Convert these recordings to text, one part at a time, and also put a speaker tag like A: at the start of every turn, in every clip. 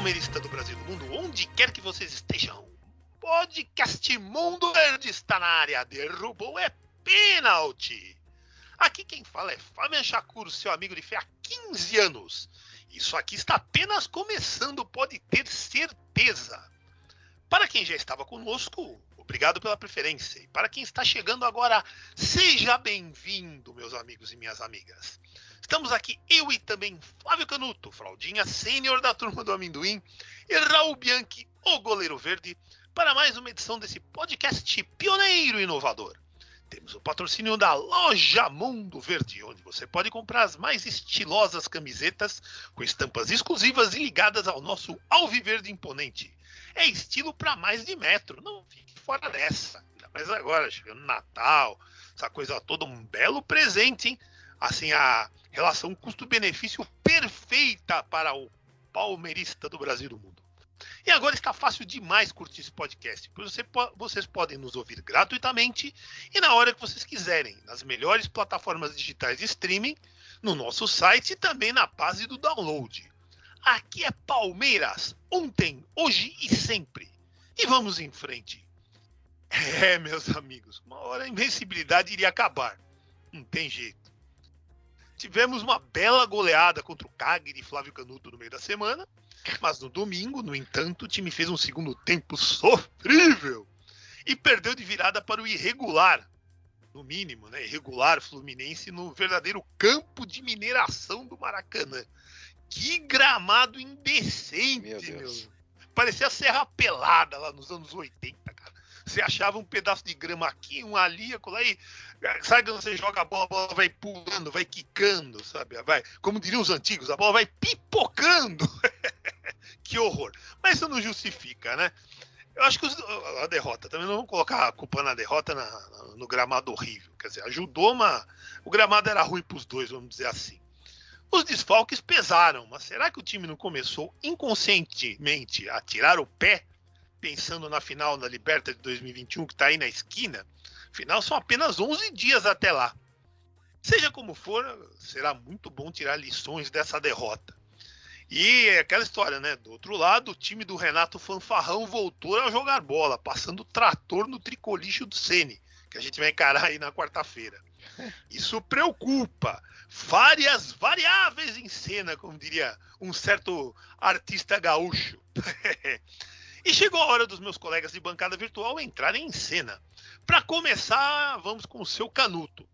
A: Palmeirista do Brasil e do mundo, onde quer que vocês estejam. Podcast Mundo Verde está na área, derrubou é pênalti. Aqui quem fala é Fabian Chacur, seu amigo de fé há 15 anos. Isso aqui está apenas começando, pode ter certeza. Para quem já estava conosco, obrigado pela preferência. E para quem está chegando agora, seja bem-vindo, meus amigos e minhas amigas. Estamos aqui, eu e também Flávio Canuto, fraldinha sênior da turma do amendoim, e Raul Bianchi, o goleiro verde, para mais uma edição desse podcast pioneiro e inovador. Temos o patrocínio da Loja Mundo Verde, onde você pode comprar as mais estilosas camisetas com estampas exclusivas e ligadas ao nosso alviverde imponente. É estilo para mais de metro, não fique fora dessa. Mais agora, chegando Natal, essa coisa toda, um belo presente, hein? Assim, a relação custo-benefício perfeita para o palmeirista do Brasil e do mundo. E agora está fácil demais curtir esse podcast, pois você vocês podem nos ouvir gratuitamente e na hora que vocês quiserem, nas melhores plataformas digitais de streaming, no nosso site e também na base do download. Aqui é Palmeiras, ontem, hoje e sempre. E vamos em frente. É, meus amigos, uma hora a invencibilidade iria acabar. Não tem jeito. Tivemos uma bela goleada contra o Cagliari e Flávio Canuto no meio da semana, mas no domingo, no entanto, o time fez um segundo tempo sofrível e perdeu de virada para o irregular, no mínimo, né? Irregular Fluminense no verdadeiro campo de mineração do Maracanã. Que gramado indecente, meu. meu. Parecia a Serra Pelada lá nos anos 80, cara. Você achava um pedaço de grama aqui, um ali, acolá, e sabe quando você joga a bola, a bola vai pulando, vai quicando, sabe? Vai, como diriam os antigos, a bola vai pipocando. que horror. Mas isso não justifica, né? Eu acho que os, a derrota, também não vamos colocar a culpa na derrota na, no gramado horrível. Quer dizer, ajudou, mas o gramado era ruim para os dois, vamos dizer assim. Os desfalques pesaram, mas será que o time não começou inconscientemente a tirar o pé, pensando na final da Liberta de 2021 que está aí na esquina? Afinal, são apenas 11 dias até lá. Seja como for, será muito bom tirar lições dessa derrota. E é aquela história, né? Do outro lado, o time do Renato Fanfarrão voltou a jogar bola, passando trator no tricolixo do Sene, que a gente vai encarar aí na quarta-feira. Isso preocupa. Várias variáveis em cena, como diria um certo artista gaúcho. e chegou a hora dos meus colegas de bancada virtual entrarem em cena. Para começar, vamos com o seu canuto.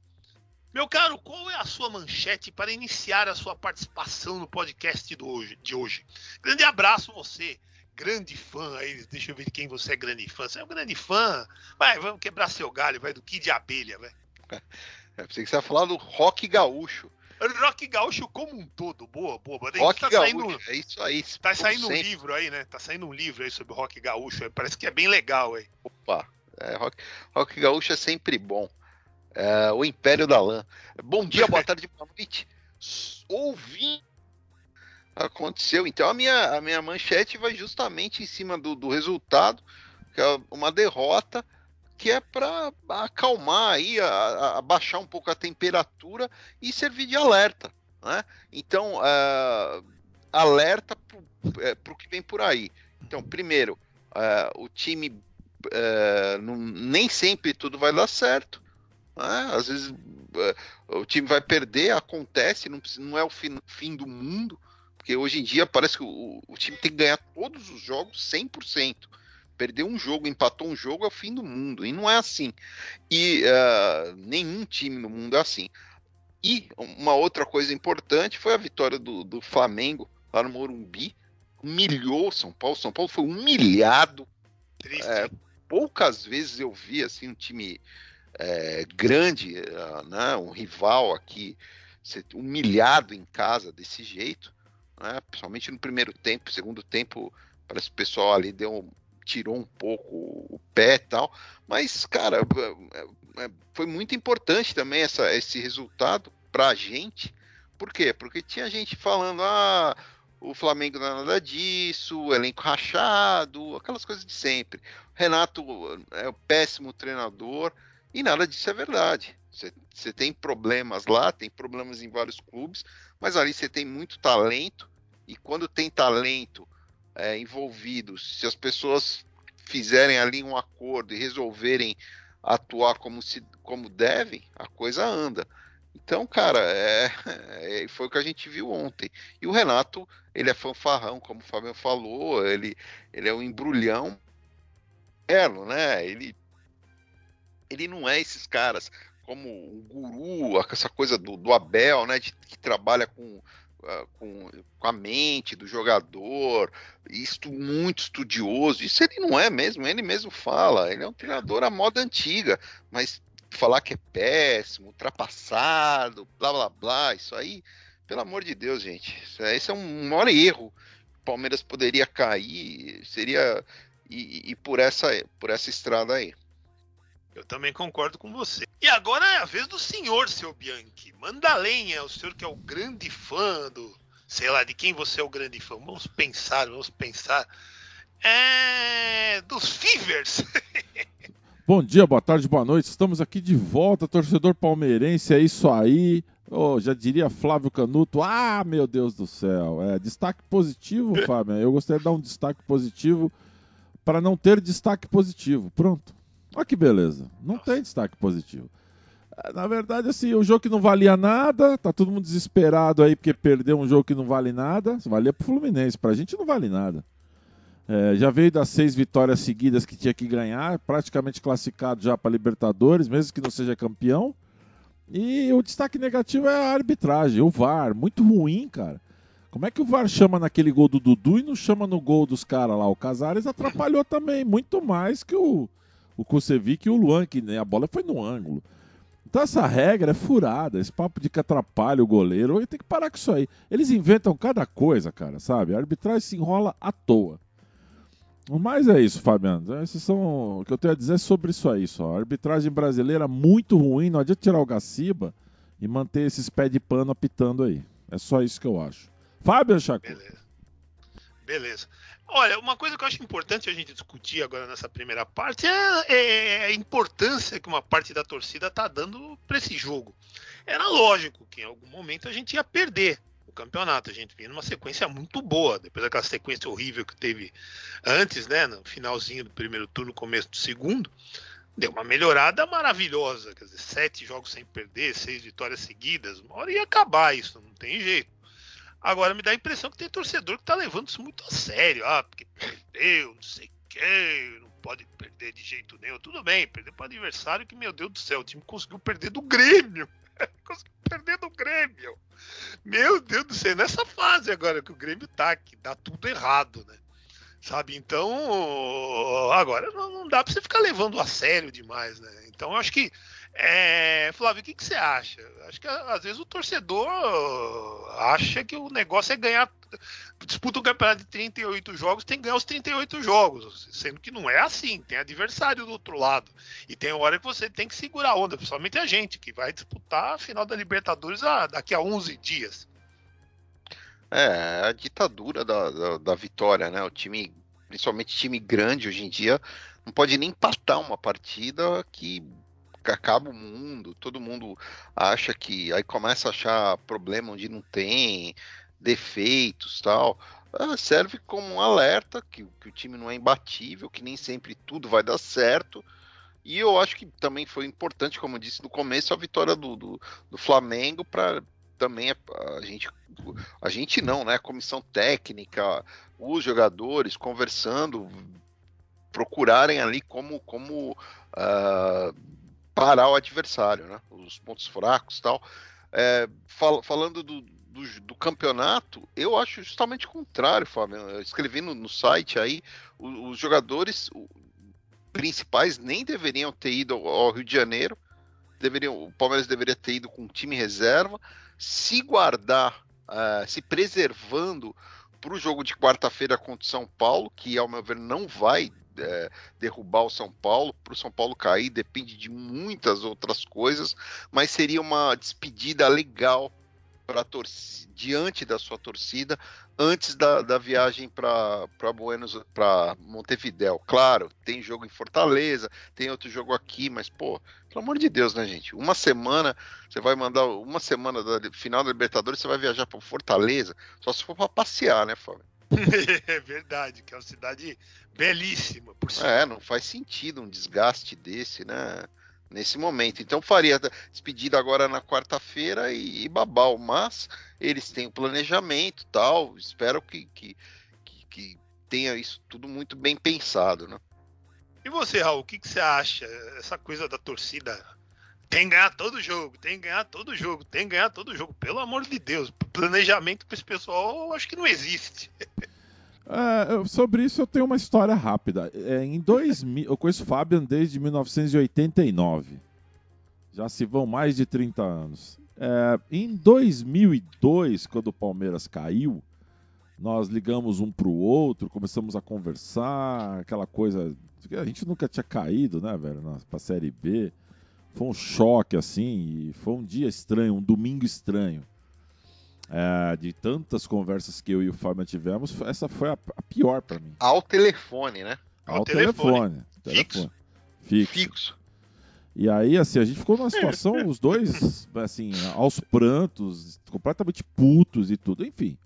A: Meu caro, qual é a sua manchete para iniciar a sua participação no podcast hoje, de hoje? Grande abraço você, grande fã aí. Deixa eu ver quem você é grande fã. Você é um grande fã. Vai, vamos quebrar seu galho, vai do Kid de Abelha, vai.
B: É, pensei que você ia falar do rock gaúcho.
A: Rock gaúcho como um todo, boa, boa.
B: Rock tá gaúcho, saindo, é isso aí.
A: Tá saindo um livro aí, né? Tá saindo um livro aí sobre rock gaúcho. Parece que é bem legal aí.
B: Opa, é, rock, rock gaúcho é sempre bom. É, o Império da Lã. Bom dia, boa tarde, boa noite. Ouvi. Aconteceu. Então a minha, a minha manchete vai justamente em cima do, do resultado, que é uma derrota que é para acalmar aí, abaixar um pouco a temperatura e servir de alerta, né? Então, uh, alerta para o é, que vem por aí. Então, primeiro, uh, o time uh, não, nem sempre tudo vai dar certo, né? Às vezes o time vai perder, acontece, não, não é o fim, fim, do mundo, porque hoje em dia parece que o, o time tem que ganhar todos os jogos 100%. Perdeu um jogo, empatou um jogo é o fim do mundo. E não é assim. E uh, nenhum time no mundo é assim. E uma outra coisa importante foi a vitória do, do Flamengo lá no Morumbi. Humilhou São Paulo. São Paulo foi humilhado. É, poucas vezes eu vi assim um time é, grande, uh, né, um rival aqui, ser humilhado em casa desse jeito, né, principalmente no primeiro tempo, segundo tempo, parece que o pessoal ali deu tirou um pouco o pé e tal, mas, cara, é, é, foi muito importante também essa, esse resultado para a gente, por quê? Porque tinha gente falando, ah, o Flamengo não é nada disso, o elenco rachado, aquelas coisas de sempre. Renato é o péssimo treinador e nada disso é verdade. Você tem problemas lá, tem problemas em vários clubes, mas ali você tem muito talento e quando tem talento é, envolvido, se as pessoas fizerem ali um acordo e resolverem atuar como, se, como devem, a coisa anda. Então, cara, é, é, foi o que a gente viu ontem. E o Renato, ele é fanfarrão, como o Fábio falou, ele, ele é um embrulhão, né? Ele, ele não é esses caras como um guru, essa coisa do, do Abel, né? De, que trabalha com, com, com, a mente do jogador, isto muito estudioso. Isso ele não é mesmo, ele mesmo fala. Ele é um treinador à moda antiga, mas falar que é péssimo, ultrapassado, blá blá blá, isso aí, pelo amor de Deus, gente, esse é um maior erro. O Palmeiras poderia cair, seria e, e por essa por essa estrada aí.
A: Eu também concordo com você. E agora é a vez do senhor, seu Bianchi. Manda lenha, o senhor que é o grande fã do. Sei lá, de quem você é o grande fã. Vamos pensar, vamos pensar. É. Dos Fivers.
C: Bom dia, boa tarde, boa noite. Estamos aqui de volta, torcedor palmeirense. É isso aí. Oh, já diria Flávio Canuto. Ah, meu Deus do céu. É, destaque positivo, Fábio. Eu gostaria de dar um destaque positivo para não ter destaque positivo. Pronto. Olha que beleza. Não tem destaque positivo. É, na verdade, assim, o jogo que não valia nada, tá todo mundo desesperado aí porque perdeu um jogo que não vale nada. Valia pro Fluminense, pra gente não vale nada. É, já veio das seis vitórias seguidas que tinha que ganhar, praticamente classificado já para Libertadores, mesmo que não seja campeão. E o destaque negativo é a arbitragem, o VAR, muito ruim, cara. Como é que o VAR chama naquele gol do Dudu e não chama no gol dos caras lá? O Casares atrapalhou também, muito mais que o, o Kusevic e o Luan, que né, a bola foi no ângulo. Então essa regra é furada, esse papo de que atrapalha o goleiro, tem que parar com isso aí. Eles inventam cada coisa, cara, sabe? A arbitragem se enrola à toa. Mas é isso, Fabiano. Esses são o que eu tenho a dizer sobre isso aí. Só. A arbitragem brasileira muito ruim. Não adianta tirar o Gaciba e manter esses pés de pano apitando aí. É só isso que eu acho. Fábio Chaco.
A: Beleza. Beleza. Olha, uma coisa que eu acho importante a gente discutir agora nessa primeira parte é, é a importância que uma parte da torcida está dando para esse jogo. Era lógico que em algum momento a gente ia perder campeonato. A gente vinha numa sequência muito boa, depois daquela sequência horrível que teve antes, né, no finalzinho do primeiro turno, começo do segundo, deu uma melhorada maravilhosa. Quer dizer, sete jogos sem perder, seis vitórias seguidas, uma hora ia acabar isso, não tem jeito. Agora me dá a impressão que tem torcedor que tá levando isso muito a sério. Ah, porque perdeu, não sei o quê, não pode perder de jeito nenhum. Tudo bem, perdeu para adversário que, meu Deus do céu, o time conseguiu perder do Grêmio. conseguiu perder do Grêmio. Meu Deus do céu, nessa fase agora que o Grêmio tá, que dá tudo errado, né? Sabe? Então, agora não, dá para você ficar levando a sério demais, né? Então, acho que é, Flávio, o que, que, você acha? Acho que às vezes o torcedor acha que o negócio é ganhar. Disputa um campeonato de 38 jogos, tem que ganhar os 38 jogos. Sendo que não é assim, tem adversário do outro lado. E tem hora que você tem que segurar a onda, principalmente a gente, que vai disputar a final da Libertadores daqui a 11 dias.
B: É, a ditadura da, da, da vitória, né? O time, principalmente time grande hoje em dia, não pode nem empatar uma partida que acaba o mundo, todo mundo acha que. Aí começa a achar problema onde não tem, defeitos tal. Ah, serve como um alerta que, que o time não é imbatível, que nem sempre tudo vai dar certo. E eu acho que também foi importante, como eu disse no começo, a vitória do, do, do Flamengo para também a, gente a gente não, né? A comissão técnica, os jogadores conversando, procurarem ali como como uh, parar o adversário, né? Os pontos fracos tal. É, fal falando do, do, do, campeonato, eu acho justamente o contrário, Fábio. Eu escrevi no, no site aí, os, os jogadores principais nem deveriam ter ido ao Rio de Janeiro, deveriam, o Palmeiras deveria ter ido com um time reserva, se guardar, uh, se preservando para o jogo de quarta-feira contra o São Paulo, que ao meu ver não vai é, derrubar o São Paulo. Para o São Paulo cair depende de muitas outras coisas, mas seria uma despedida legal para diante da sua torcida antes da, da viagem para Buenos para Montevidéu. Claro, tem jogo em Fortaleza, tem outro jogo aqui, mas pô, pelo amor de Deus, né, gente? Uma semana você vai mandar uma semana da final da Libertadores, você vai viajar para Fortaleza, só se for para passear, né, Fábio?
A: é verdade, que é uma cidade belíssima, por cima.
B: É, não faz sentido um desgaste desse, né? nesse momento. Então faria despedida agora na quarta-feira e, e babau, mas eles têm o planejamento tal. Espero que, que, que, que, tenha isso tudo muito bem pensado, né?
A: E você, Raul, o que, que você acha? Essa coisa da torcida tem que ganhar todo jogo, tem que ganhar todo jogo, tem que ganhar todo jogo. Pelo amor de Deus, planejamento para esse pessoal, acho que não existe.
C: É, sobre isso eu tenho uma história rápida. É, em 2000, eu conheço o Fabian desde 1989. Já se vão mais de 30 anos. É, em 2002, quando o Palmeiras caiu, nós ligamos um para o outro, começamos a conversar, aquela coisa. A gente nunca tinha caído, né, velho, para a Série B. Foi um choque assim, e foi um dia estranho, um domingo estranho. É, de tantas conversas que eu e o Fábio tivemos, essa foi a, a pior para mim.
B: Ao telefone, né?
C: Ao, Ao telefone. telefone.
B: Fixo.
C: Fixo. Fixo. E aí, assim, a gente ficou numa situação, os dois, assim, aos prantos, completamente putos e tudo, enfim.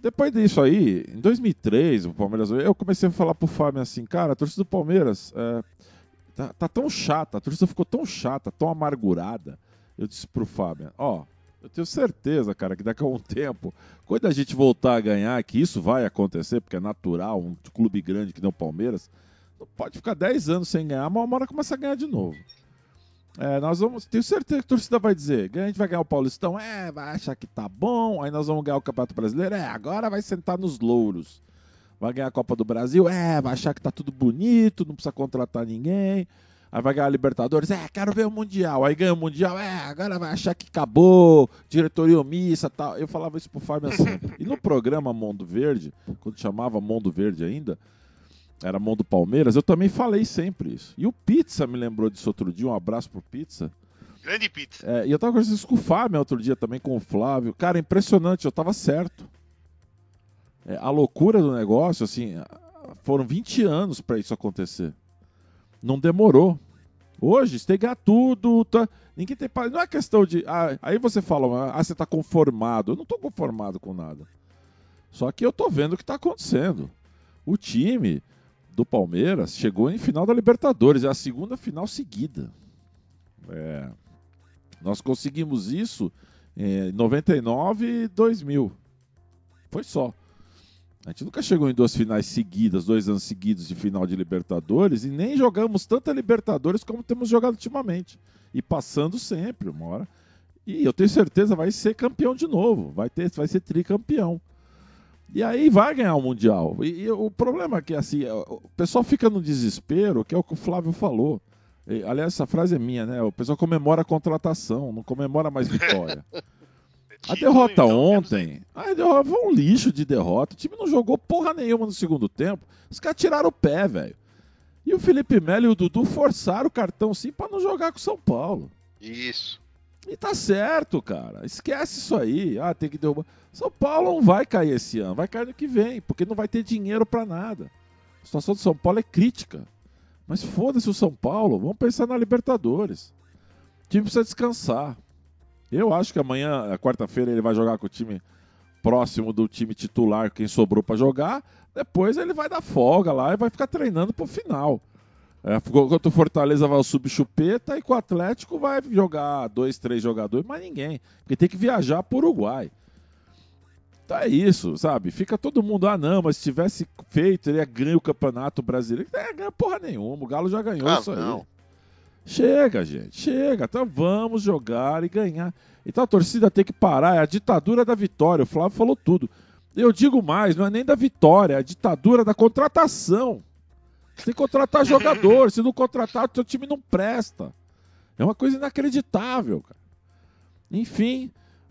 C: Depois disso aí, em 2003, o Palmeiras, eu comecei a falar pro Fábio assim, cara, a torcida do Palmeiras é, tá, tá, tão chata, a torcida ficou tão chata, tão amargurada. Eu disse pro Fábio, ó, eu tenho certeza, cara, que daqui a um tempo, quando a gente voltar a ganhar, que isso vai acontecer, porque é natural, um clube grande que nem o Palmeiras, não pode ficar 10 anos sem ganhar, mas uma hora começa a ganhar de novo. É, nós vamos, tenho certeza que a torcida vai dizer, a gente vai ganhar o Paulistão, é, vai achar que tá bom, aí nós vamos ganhar o Campeonato Brasileiro, é, agora vai sentar nos louros. Vai ganhar a Copa do Brasil, é, vai achar que tá tudo bonito, não precisa contratar ninguém. Aí vai ganhar a Libertadores, é, quero ver o Mundial. Aí ganha o Mundial, é, agora vai achar que acabou, diretoria omissa tal. Eu falava isso pro Fábio assim. E no programa Mundo Verde, quando chamava Mundo Verde ainda, era Mundo Palmeiras, eu também falei sempre isso. E o Pizza me lembrou disso outro dia, um abraço pro Pizza.
A: Grande Pizza.
C: É, e eu tava conversando isso com o Fábio outro dia também, com o Flávio. Cara, impressionante, eu tava certo. É, a loucura do negócio, assim, foram 20 anos para isso acontecer. Não demorou. Hoje, ganhar tudo. Tá... Ninguém tem. Não é questão de. Ah, aí você fala, ah, você está conformado. Eu não estou conformado com nada. Só que eu estou vendo o que está acontecendo. O time do Palmeiras chegou em final da Libertadores. É a segunda final seguida. É... Nós conseguimos isso em 99 e 2000. Foi só. A gente nunca chegou em duas finais seguidas, dois anos seguidos de final de Libertadores, e nem jogamos tanta Libertadores como temos jogado ultimamente. E passando sempre, uma hora. E eu tenho certeza vai ser campeão de novo, vai, ter, vai ser tricampeão. E aí vai ganhar o Mundial. E, e, o problema é que assim, o pessoal fica no desespero, que é o que o Flávio falou. E, aliás, essa frase é minha, né? O pessoal comemora a contratação, não comemora mais vitória. A derrota então, ontem, a derrota foi um lixo de derrota. O time não jogou porra nenhuma no segundo tempo. Os caras tiraram o pé, velho. E o Felipe Melo e o Dudu forçaram o cartão sim para não jogar com o São Paulo.
B: Isso.
C: E tá certo, cara. Esquece isso aí. Ah, tem que derrubar. São Paulo não vai cair esse ano, vai cair no que vem, porque não vai ter dinheiro para nada. A situação do São Paulo é crítica. Mas foda-se o São Paulo, vamos pensar na Libertadores. O time precisa descansar. Eu acho que amanhã, quarta-feira, ele vai jogar com o time próximo do time titular, quem sobrou para jogar. Depois ele vai dar folga lá e vai ficar treinando pro final. É, enquanto o Fortaleza vai ao subchupeta e com o Atlético vai jogar dois, três jogadores, mas ninguém. Porque tem que viajar para o Uruguai. Então é isso, sabe? Fica todo mundo, ah não, mas se tivesse feito, ele ia ganhar o Campeonato Brasileiro. É, ganha porra nenhuma, o Galo já ganhou ah, isso aí. Não. Chega, gente, chega. Então vamos jogar e ganhar. Então a torcida tem que parar. É a ditadura da vitória. O Flávio falou tudo. Eu digo mais, não é nem da vitória, é a ditadura da contratação. Você tem que contratar jogador. Se não contratar, o seu time não presta. É uma coisa inacreditável, cara. Enfim,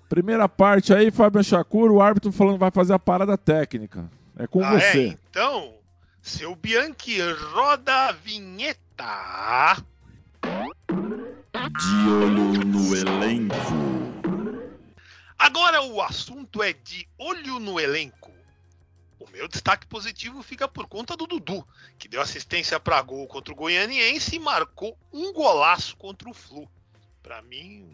C: primeira parte aí, Fábio Chacur, o árbitro falando que vai fazer a parada técnica. É com
A: Ah,
C: você.
A: é? Então, seu Bianchi, roda a vinheta.
D: De olho no elenco.
A: Agora o assunto é de olho no elenco. O meu destaque positivo fica por conta do Dudu, que deu assistência para gol contra o Goianiense e marcou um golaço contra o Flu. Para mim,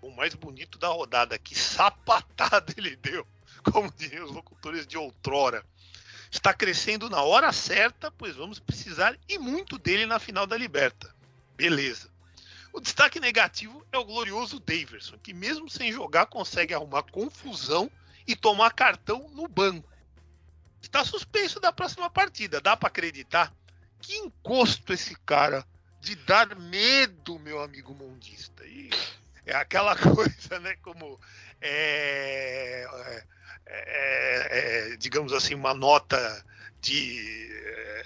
A: o mais bonito da rodada. Que sapatada ele deu, como diriam os locutores de outrora. Está crescendo na hora certa, pois vamos precisar e muito dele na final da Liberta. Beleza. O destaque negativo é o glorioso Daverson, que mesmo sem jogar consegue arrumar confusão e tomar cartão no banco. Está suspenso da próxima partida, dá para acreditar? Que encosto esse cara de dar medo, meu amigo mundista. E é aquela coisa, né, como é, é, é, é, digamos assim, uma nota de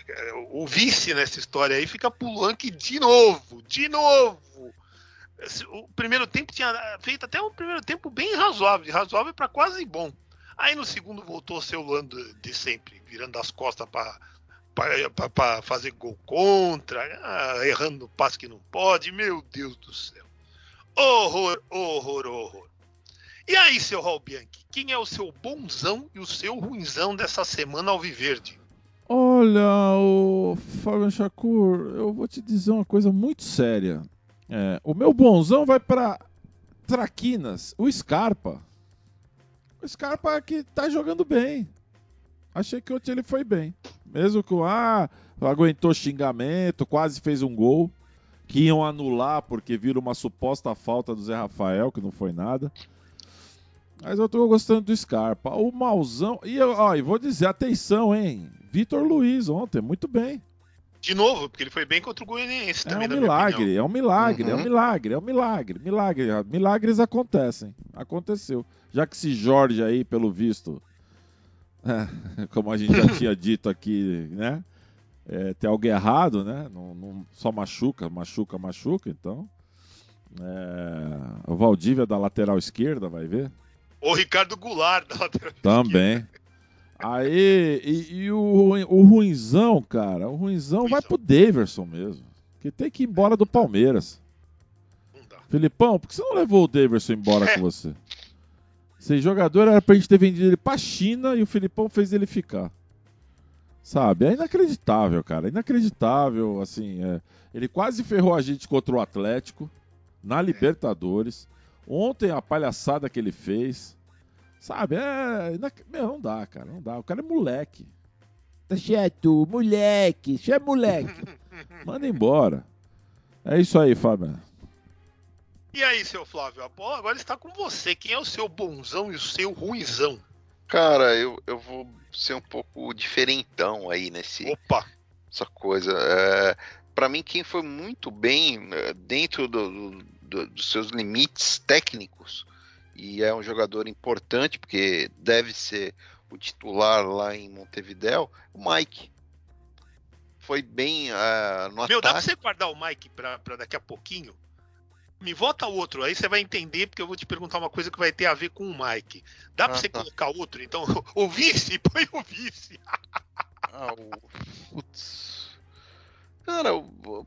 A: é, o vice nessa história aí fica pulando de novo, de novo. O primeiro tempo tinha feito até um primeiro tempo bem razoável, razoável para quase bom. Aí no segundo voltou a ser o Lando de sempre, virando as costas para fazer gol contra, ah, errando no passe que não pode. Meu Deus do céu. Horror, horror, horror. E aí, seu Raul Bianchi, quem é o seu bonzão e o seu ruinzão dessa semana ao Viverde?
C: Olha, o Fábio Chacur, eu vou te dizer uma coisa muito séria. É, o meu bonzão vai para Traquinas, o Scarpa. O Scarpa que tá jogando bem. Achei que ontem ele foi bem. Mesmo que ah, aguentou xingamento, quase fez um gol. Que iam anular porque viram uma suposta falta do Zé Rafael, que não foi nada. Mas eu tô gostando do Scarpa. O Mauzão. E, ó, e vou dizer, atenção, hein? Vitor Luiz ontem, muito bem.
A: De novo, porque ele foi bem contra o Goianiense
C: É
A: também,
C: um
A: na minha
C: milagre,
A: opinião.
C: é um milagre, é um
B: Uhum.
C: milagre, é um milagre, milagre. Milagres acontecem. Aconteceu. Já que esse Jorge aí, pelo visto, é, como a gente já tinha dito aqui, né? é, tem algo errado, né? Não, não- só machuca, machuca, machuca, então. É, o Valdívia da lateral esquerda, vai ver?
A: O Ricardo Goulart
C: Também. Aí, e, e o, o ruinzão, cara, o ruinzão vai pro Daverson mesmo. Que tem que ir embora do Palmeiras. Filipão, por que você não levou o Daverson embora com você? Esse jogador era pra gente ter vendido ele pra China e o Filipão fez ele ficar. Sabe? É inacreditável, cara. Inacreditável, assim. é. Ele quase ferrou a gente contra o Atlético na Libertadores. Ontem a palhaçada que ele fez. Sabe? É. Meu, não dá, cara. Não dá. O cara é moleque. Tá chato, moleque. Você é moleque. Manda embora. É isso aí, Fábio.
A: E aí, seu Flávio, a bola agora está com você. Quem é o seu bonzão e o seu ruizão?
B: Cara, eu, eu vou ser um pouco diferentão aí nesse,
A: Opa!
B: essa coisa. É, para mim, quem foi muito bem é, dentro do- do- dos seus limites técnicos e é um jogador importante porque deve ser o titular lá em Montevidéu, o Mike. Foi bem é, no
A: Meu, dá pra
B: ataque.
A: você guardar o Mike pra, pra daqui a pouquinho? Me vota outro, aí você vai entender, porque eu vou te perguntar uma coisa que vai ter a ver com o Mike. Dá pra
B: Ah,
A: você
B: tá.
A: colocar outro? Então, o vice, põe o vice.
B: Ah, o... Putz. Cara,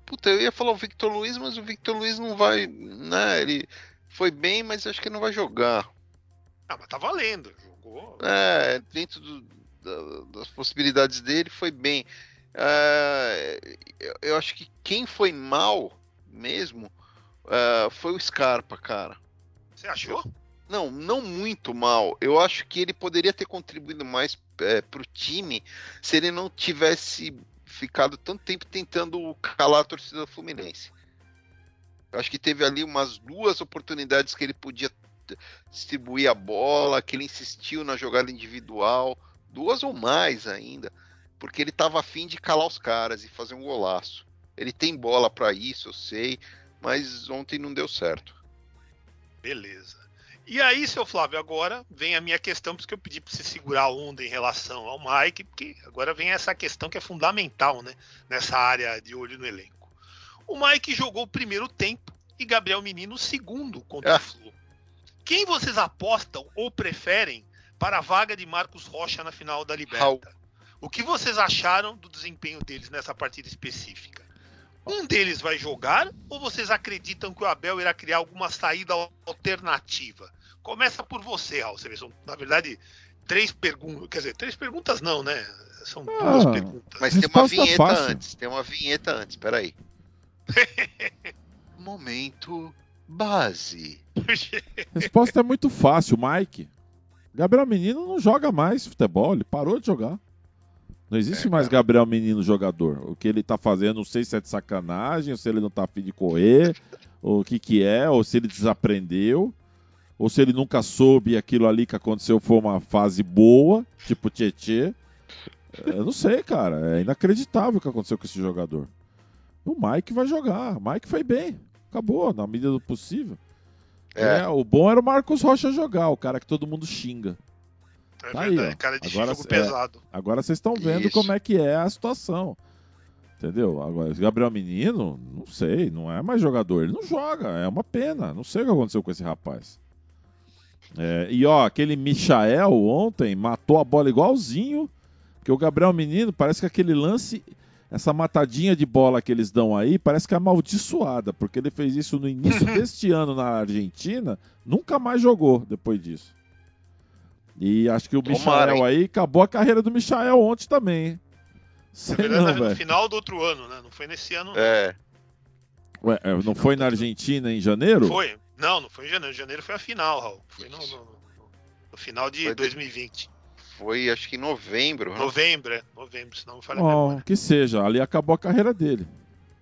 B: puta, eu ia falar o Victor Luiz, mas o Victor Luiz não vai, né? Ele foi bem, mas acho que não vai jogar.
A: Ah, mas tá valendo. Jogou.
B: É, dentro do- da- das possibilidades dele, foi bem. É, eu, eu acho que quem foi mal mesmo é, foi o Scarpa, cara.
A: Você achou?
B: Não, não muito mal. Eu acho que ele poderia ter contribuído mais é, pro time se ele não tivesse ficado tanto tempo tentando calar a torcida Fluminense. Eu acho que teve ali umas duas oportunidades que ele podia distribuir a bola, que ele insistiu na jogada individual, duas ou mais ainda, porque ele estava afim de calar os caras e fazer um golaço. Ele tem bola para isso, eu sei, mas ontem não deu certo.
A: Beleza. E aí, seu Flávio, agora vem a minha questão, porque eu pedi para você segurar a onda em relação ao Mike, porque agora vem essa questão que é fundamental, né? Nessa área de olho no elenco. O Mike jogou o primeiro tempo e Gabriel Menino segundo contra
B: Ah.
A: o Flu. Quem vocês apostam ou preferem para a vaga de Marcos Rocha na final da Liberta? O que vocês acharam do desempenho deles nessa partida específica? Um deles vai jogar ou vocês acreditam que o Abel irá criar alguma saída alternativa? Começa por você, Raul. São, na verdade, três perguntas. Quer dizer, três perguntas não, né? São duas
C: Ah,
A: perguntas.
B: Mas tem uma vinheta
C: fácil.
B: antes. Tem uma vinheta antes, peraí. Momento base.
C: A resposta é muito fácil, Mike. Gabriel Menino não joga mais futebol, ele parou de jogar. Não existe
B: É,
C: mais
B: cara.
C: Gabriel Menino jogador. O que ele tá fazendo, não sei se é de sacanagem, ou se ele não tá afim de correr, ou o que que é, ou se ele desaprendeu, ou se ele nunca soube e aquilo ali que aconteceu foi uma fase boa, tipo Tietê. Eu não sei, cara. É inacreditável o que aconteceu com esse jogador. O Mike vai jogar. O Mike foi bem. Acabou, na medida do possível.
B: É.
C: É, o bom era o Marcos Rocha jogar, o cara que todo mundo xinga.
A: É
C: Tá aí,
A: verdade,
C: ó.
A: cara de
C: Agora,
A: jogo
C: é,
A: pesado.
C: Agora vocês estão vendo
B: Isso.
C: como é que é a situação. Entendeu? Agora, esse Gabriel Menino, não sei, não é mais jogador. Ele não joga, é uma pena. Não sei o que aconteceu com esse rapaz. É, e ó, aquele Michael ontem matou a bola igualzinho. Porque o Gabriel Menino, parece que aquele lance, essa matadinha de bola que eles dão aí, parece que é amaldiçoada. Porque ele fez isso no início deste ano na Argentina, nunca mais jogou depois disso. E acho que o
B: Tomara,
C: Michael aí acabou a carreira do Michael ontem também, hein? Sei
A: Na verdade,
C: não,
A: no final do outro ano, né? Não foi nesse ano. não.
B: É.
C: Ué, é, não foi na Argentina em janeiro?
A: Foi. Não, não foi em janeiro. Janeiro foi a final, Raul. Foi no, no- no final de
B: Foi de-
A: 2020.
B: Foi acho que em novembro. né?
A: Novembro, é. Novembro, senão não falha a
C: Bom,
A: memória.
C: que seja, ali acabou a carreira dele.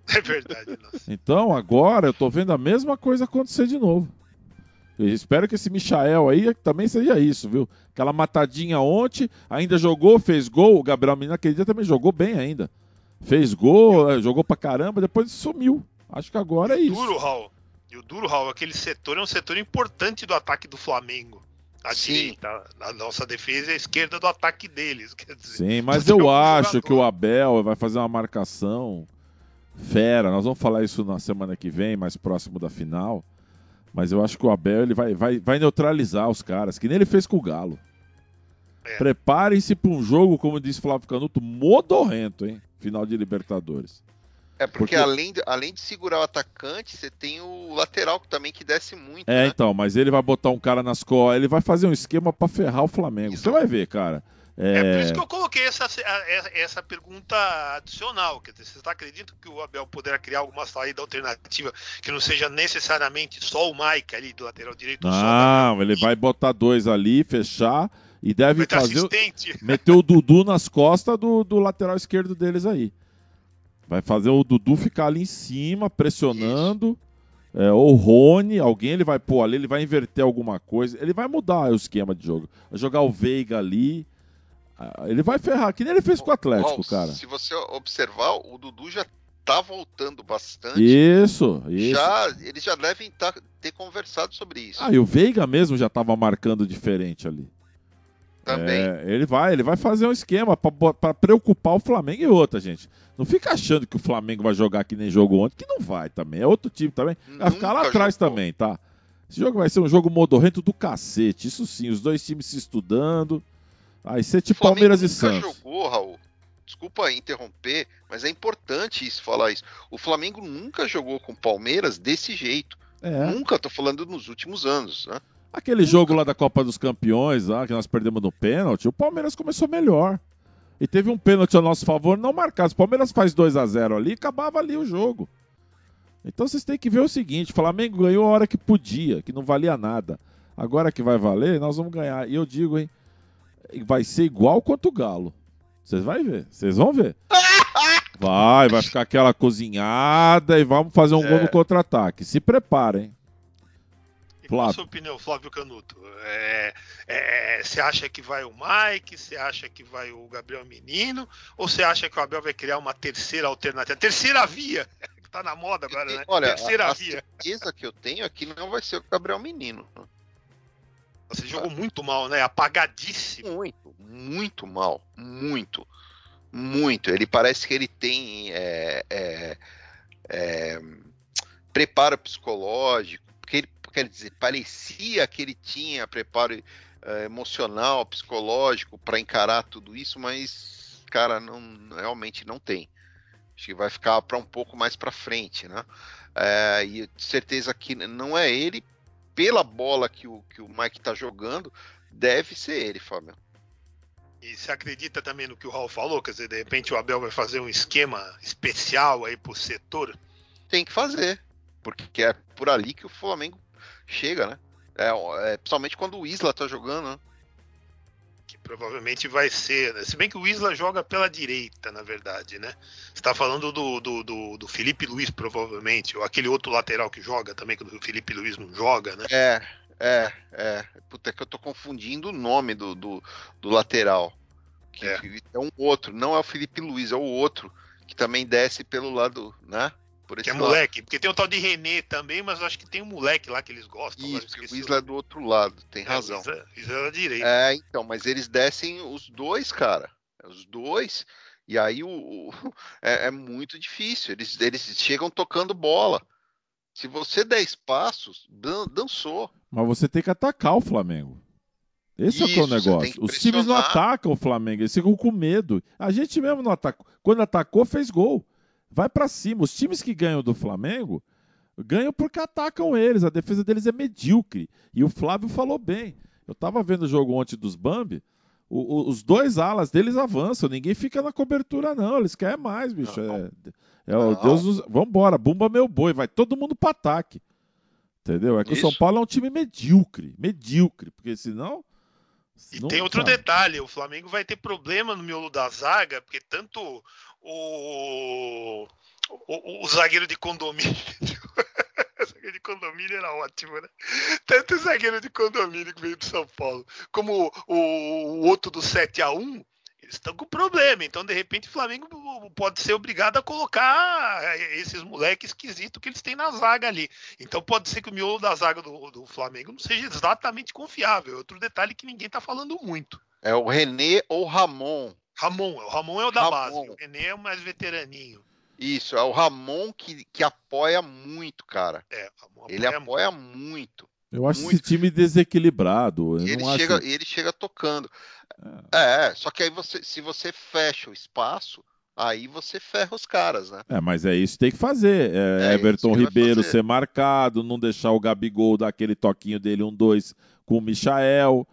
A: É verdade, nossa.
C: Então agora eu tô vendo a mesma coisa acontecer de novo. Eu espero que esse Michael aí também seja isso, viu? Aquela matadinha ontem, ainda jogou, fez gol. O Gabriel Menino aquele dia também jogou bem ainda. Fez gol, eh, jogou pra caramba, depois sumiu. Acho que agora é
A: o
C: isso.
A: duro, Raul. E o duro, Raul, aquele setor é um setor importante do ataque do Flamengo. A
B: Sim.
A: direita, a nossa defesa e a esquerda do ataque deles. Quer dizer,
C: Sim, mas
A: é
C: eu
A: um
C: acho
A: jogador.
C: que o Abel vai fazer uma marcação fera. Nós vamos falar isso na semana que vem, mais próximo da final. Mas eu acho que o Abel ele vai, vai, vai neutralizar os caras, que nem ele fez com o Galo.
A: É.
C: Preparem-se para um jogo, como disse Flávio Canuto, modorrento, hein? Final de Libertadores.
B: É porque,
C: Porque-
B: Além, de, além de segurar o atacante, você tem o lateral também que desce muito.
C: É,
B: né?
C: então, mas ele vai botar um cara nas costas, ele vai fazer um esquema para ferrar o Flamengo.
B: Isso.
C: Você vai ver, cara.
A: É por
C: É,
A: isso que eu coloquei essa, essa, pergunta adicional. Quer dizer, vocês acreditam que o Abel poderá criar alguma saída alternativa que não seja necessariamente só o Mike ali do lateral direito?
C: Não, ele vai botar dois ali, fechar e deve fazer.
A: assistente.
C: Meteu o Dudu nas costas do, do lateral esquerdo deles aí. Vai fazer o Dudu ficar ali em cima, pressionando. É, ou o Rony, alguém ele vai pôr ali, ele vai inverter alguma coisa. Ele vai mudar o esquema de jogo. Vai jogar o Veiga ali. Ah, Ele vai ferrar, que nem ele fez com o Atlético,
B: Raul,
C: cara.
B: Se você observar, o Dudu já tá voltando bastante.
C: Isso, isso.
B: Já, eles já devem tá- ter conversado sobre isso.
C: Ah, e o Veiga mesmo já tava marcando diferente ali.
B: Também.
C: É, ele vai, ele vai fazer um esquema pra preocupar o Flamengo e outra, gente. Não fica achando que o Flamengo vai jogar que nem jogou ontem, que não vai também. É outro time também. Vai ficar lá
B: Nunca
C: atrás
B: jogou.
C: também, tá? Esse jogo vai ser um jogo modorrento do cacete. Isso sim, os dois times se estudando. Vai ser tipo Palmeiras e
B: nunca
C: Santos.
B: jogou, Raul. Desculpa interromper, mas é importante isso falar isso. O Flamengo nunca jogou com o Palmeiras desse jeito.
C: É.
B: Nunca, tô falando nos últimos anos. Né?
C: Aquele jogo lá da Copa dos Campeões, lá, que nós perdemos no pênalti, o Palmeiras começou melhor. E teve um pênalti a nosso favor não marcado. Se o Palmeiras faz 2 a 0 ali, acabava ali o jogo. Então vocês têm que ver o seguinte: o Flamengo ganhou a hora que podia, que não valia nada. Agora que vai valer, nós vamos ganhar. E eu digo, hein, vai ser igual quanto o Galo. Vocês vão ver, vocês vão ver. Vai, vai ficar aquela cozinhada e vamos fazer um gol
B: É.
C: no contra-ataque. Se preparem.
A: E qual a sua opinião, Flávio Canuto? É, é, você acha que vai o Mike? Você acha que vai o Gabriel Menino? Ou você acha que o Abel vai criar uma terceira alternativa? Terceira via! Que tá na moda agora, né?
B: Olha,
A: terceira
B: a, a
A: via.
B: certeza que eu tenho é que não vai ser o Gabriel Menino.
A: Você jogou muito mal, né? Apagadíssimo.
B: Muito, muito mal. Muito. Muito. Ele parece que ele tem. é, é, é, preparo psicológico, quer dizer, parecia que ele tinha preparo é, emocional, psicológico para encarar tudo isso, mas, cara, não, realmente não tem. Acho que vai ficar para um pouco mais para frente, né? É, e certeza que não é ele, pela bola que o, que o Mike tá jogando, deve ser ele, Fábio.
A: E você acredita também no que o Raul falou? Quer dizer, de repente o Abel vai fazer um esquema especial aí pro setor?
B: Tem que fazer, porque é por ali que o Flamengo chega, né? É, é, principalmente quando o Isla tá jogando, né?
A: Que provavelmente vai ser, né? Se bem que o Isla joga pela direita, na verdade, né? Você tá falando do, do, do, do Felipe Luiz, provavelmente, ou aquele outro lateral que joga também, que o Felipe Luiz não joga, né?
B: É, é, é. Puta, é que eu tô confundindo o nome do, do, do lateral. Que é. é. um outro, não é o Felipe Luiz, é o outro, que também desce pelo lado, né?
A: Por que é lado. moleque, porque tem o tal de René também, mas acho que tem um moleque lá que eles gostam.
B: Isso, o Isla é do outro lado, tem é, razão. Isla,
A: Isla é da direita.
B: É, então, mas eles descem os dois, cara. Os dois. E aí o, o é, é, muito difícil. Eles, eles chegam tocando bola. Se você der espaços, dan, dançou.
C: Mas você tem que atacar o Flamengo. Esse Isso, é o negócio. Os times não atacam o Flamengo, eles ficam com medo. A gente mesmo não atacou. Quando atacou, fez gol. Vai para cima. Os times que ganham do Flamengo ganham porque atacam eles. A defesa deles é medíocre. E o Flávio falou bem. Eu tava vendo o jogo ontem dos Bambi. O, o, os dois alas deles avançam. Ninguém fica na cobertura, não. Eles querem mais, bicho. É, é o Deus dos... Vambora, bumba meu boi, vai todo mundo para ataque. Entendeu? É que Isso. o São Paulo é um time medíocre, medíocre, porque senão.
A: E tem outro sabe. detalhe: o Flamengo vai ter problema no miolo da zaga, porque tanto o, o, o zagueiro de condomínio. zagueiro de condomínio era ótimo, né? Tanto o zagueiro de condomínio que veio do São Paulo, como o, o outro do 7 a 1 eles estão com problema. Então, de repente, o Flamengo pode ser obrigado a colocar eh, esses moleques esquisitos que eles têm na zaga ali. Então, pode ser que o miolo da zaga do, do Flamengo não seja exatamente confiável. Outro detalhe que ninguém está falando muito.
B: É o René ou Ramon.
A: Ramon, o Ramon é o da Ramon. base. O René é o mais veteraninho.
B: Isso, é o Ramon que, que apoia muito, cara. É, apoia ele apoia muito. muito.
C: Eu acho muito. esse time desequilibrado.
B: ele, chega, acho... ele chega tocando. É. é, só que aí você, se você fecha o espaço, aí você ferra os caras, né?
C: É, mas é isso que tem que fazer. É, é Everton Ribeiro ser marcado, não deixar o Gabigol dar aquele toquinho dele, um dois com o Michael.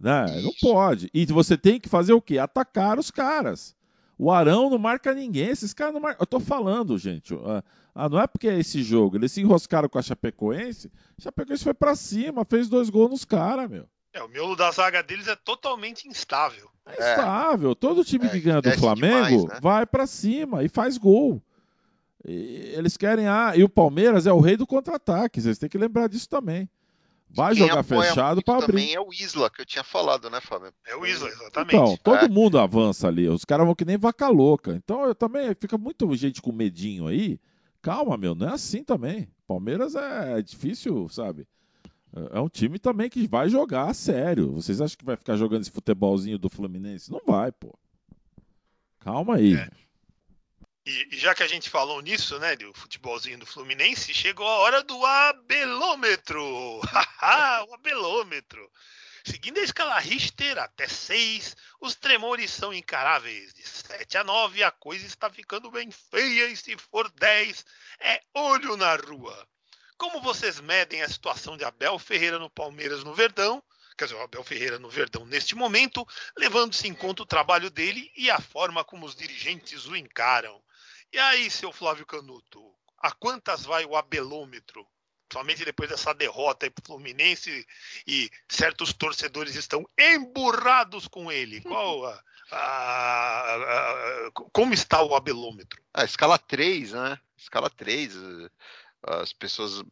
C: Né? Não pode. E você tem que fazer o quê? Atacar os caras. O Arão não marca ninguém, esses caras não marcam. Eu tô falando, gente. Ah, não é porque é esse jogo. Eles se enroscaram com a Chapecoense. A Chapecoense foi para cima, fez dois gols nos caras, meu.
A: É, o miolo da zaga deles é totalmente instável.
C: É, é. instável. Todo time é, que ganha do Flamengo demais, né? vai para cima e faz gol. E eles querem. Ah, e o Palmeiras é o rei do contra-ataque. Vocês têm que lembrar disso também. Vai jogar fechado para abrir.
B: Também é o Isla que eu tinha falado, né, Fábio?
A: É o Isla, exatamente.
C: Então, todo é. mundo avança ali. Os caras vão que nem vaca louca. Então, eu também fica muito gente com medinho aí. Calma, meu, não é assim também. Palmeiras é difícil, sabe? É um time também que vai jogar a sério. Vocês acham que vai ficar jogando esse futebolzinho do Fluminense? Não vai, pô. Calma aí. É.
A: E, já que a gente falou nisso, né, do futebolzinho do Fluminense, chegou a hora do abelômetro. o abelômetro. Seguindo a escala Richter até 6, os tremores são encaráveis. De 7 a 9, a coisa está ficando bem feia e se for 10, é olho na rua. Como vocês medem a situação de Abel Ferreira no Palmeiras no Verdão? Quer dizer, o Abel Ferreira no Verdão neste momento, levando-se em conta o trabalho dele e a forma como os dirigentes o encaram. E aí, seu Flávio Canuto, a quantas vai o abelômetro? Somente depois dessa derrota aí pro Fluminense e certos torcedores estão emburrados com ele. Qual a, a, a, como está o abelômetro?
B: A escala 3, né? Escala 3 as pessoas,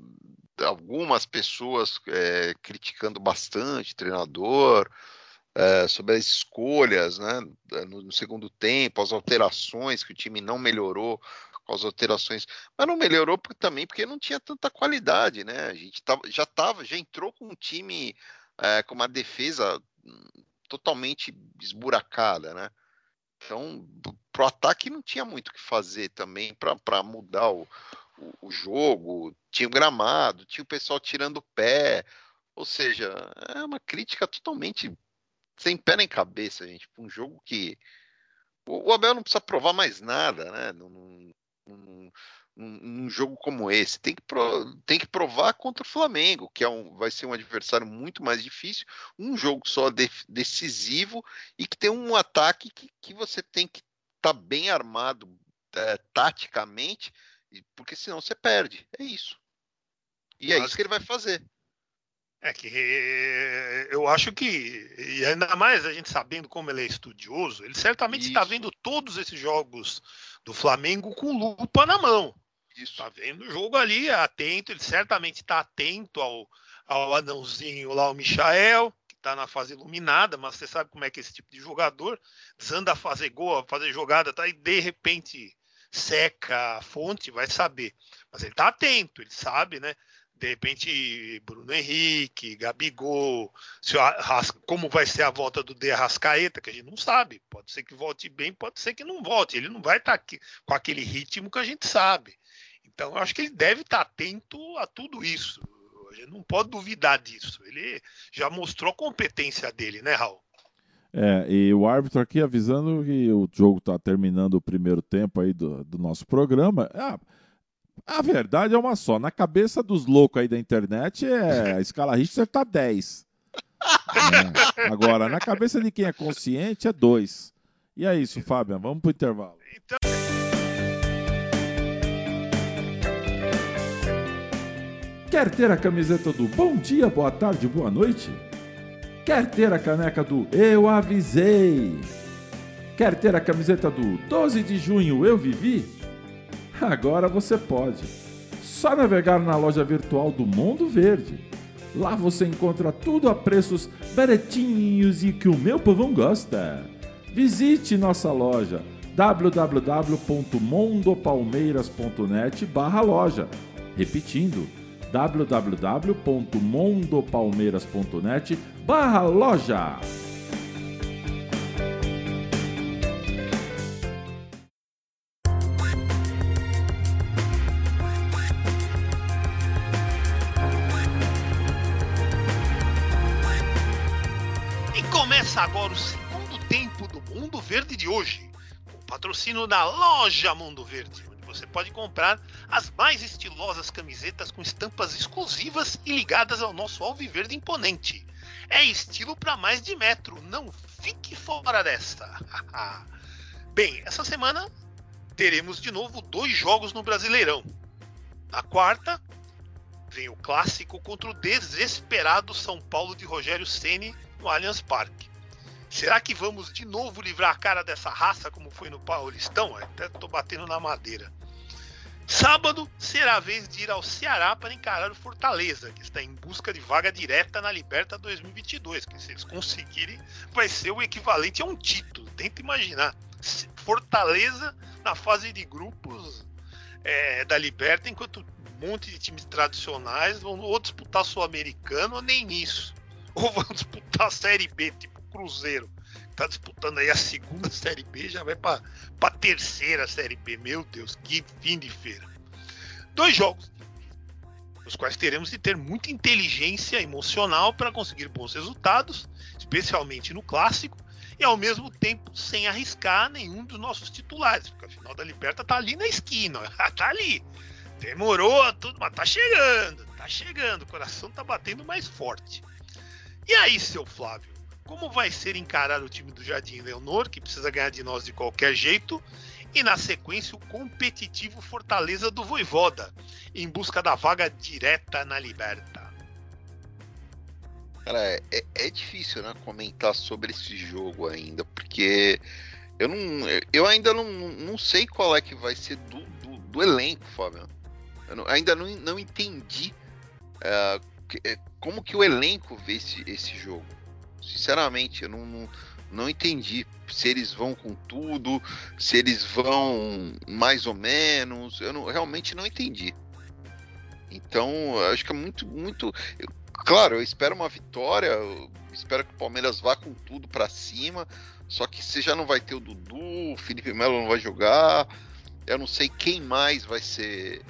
B: algumas pessoas é, criticando bastante treinador, é, sobre as escolhas né, no, no, segundo tempo, as alterações que o time não melhorou com as alterações, mas não melhorou porque, também porque não tinha tanta qualidade, né? A gente tava, já tava, já entrou com um time é, com uma defesa totalmente esburacada, né? Então, pro ataque não tinha muito o que fazer também para mudar o, o, o jogo, tinha o gramado, tinha o pessoal tirando o pé. Ou seja, é uma crítica totalmente sem pé nem cabeça, gente, para um jogo que o Abel não precisa provar mais nada, né? Num, num, num jogo como esse. Tem que, pro, tem que provar contra o Flamengo, que é um, vai ser um adversário muito mais difícil, um jogo só de, decisivo e que tem um ataque que, que você tem que estar tá bem armado é, taticamente, porque senão você perde. É isso. E é isso que ele vai fazer.
A: É que eu acho que, e ainda mais a gente sabendo como ele é estudioso, ele certamente está vendo todos esses jogos do Flamengo com lupa na mão. Está vendo o jogo ali, atento, ele certamente está atento ao, ao anãozinho lá, o Michael, que está na fase iluminada, mas você sabe como é que é esse tipo de jogador desanda a fazer gol, a fazer jogada, tá? E de repente seca a fonte, vai saber. Mas ele está atento, ele sabe, né? De repente Bruno Henrique, Gabigol, se Arrasca, como vai ser a volta do De Arrascaeta, que a gente não sabe. Pode ser que volte bem, pode ser que não volte. Ele não vai estar tá aqui com aquele ritmo que a gente sabe. Então, eu acho que ele deve estar tá atento a tudo isso. A gente não pode duvidar disso. Ele já mostrou a competência dele, né, Raul?
C: É, e o árbitro aqui avisando que o jogo está terminando o primeiro tempo aí do, do nosso programa. Ah, a verdade é uma só. Na cabeça dos loucos aí da internet, é, a escala Richter tá 10. É. Agora, na cabeça de quem é consciente, é 2. E é isso, Fábio. Vamos pro intervalo. Então... Quer ter a camiseta do Bom Dia, Boa Tarde, Boa Noite? Quer ter a caneca do Eu Avisei? Quer ter a camiseta do 12 de junho Eu Vivi? Agora você pode. Só navegar na loja virtual do Mundo Verde. Lá você encontra tudo a preços baratinhos e que o meu povão gosta. Visite nossa loja www.mondopalmeiras.net barra loja. Repetindo, www.mondopalmeiras.net
A: Verde de hoje, com patrocínio da loja Mundo Verde, onde você pode comprar as mais estilosas camisetas com estampas exclusivas e ligadas ao nosso alviverde imponente. É estilo para mais de metro, não fique fora desta. Bem, essa semana teremos de novo dois jogos no Brasileirão. Na quarta, vem o clássico contra o desesperado São Paulo de Rogério Ceni no Allianz Parque. Será que vamos de novo livrar a cara dessa raça como foi no Paulistão? Até tô batendo na madeira. Sábado será a vez de ir ao Ceará para encarar o Fortaleza, que está em busca de vaga direta na Liberta 2022, que se eles conseguirem vai ser o equivalente a um título. Tenta imaginar. Fortaleza na fase de grupos é, da Liberta, enquanto um monte de times tradicionais vão ou disputar Sul-Americano ou nem isso. Ou vão disputar Série B, tipo Cruzeiro tá disputando aí a segunda Série B, já vai para a terceira Série B. Meu Deus, que fim de feira. Dois jogos, os quais teremos de ter muita inteligência emocional para conseguir bons resultados, especialmente no clássico, e ao mesmo tempo sem arriscar nenhum dos nossos titulares, porque a final da Liberta tá ali na esquina, tá ali. Demorou tudo, mas tá chegando, tá chegando, o coração tá batendo mais forte. E aí, seu Flávio? Como vai ser encarar o time do Jardim Leonor, que precisa ganhar de nós de qualquer jeito, e na sequência o competitivo Fortaleza do Voivoda, em busca da vaga direta na Liberta.
B: Cara, é, é difícil né, comentar sobre esse jogo ainda, porque eu, não, eu ainda não, não sei qual é que vai ser do, do, do elenco, Fábio. Eu não, ainda não, não entendi uh, como que o elenco vê esse, esse jogo. Sinceramente, eu não, não, não entendi se eles vão com tudo, se eles vão mais ou menos. Eu não, realmente não entendi. Então, acho que é muito, muito. Eu, claro, eu espero uma vitória. espero que o Palmeiras vá com tudo para cima. Só que você já não vai ter o Dudu, o Felipe Melo não vai jogar. Eu não sei quem mais vai ser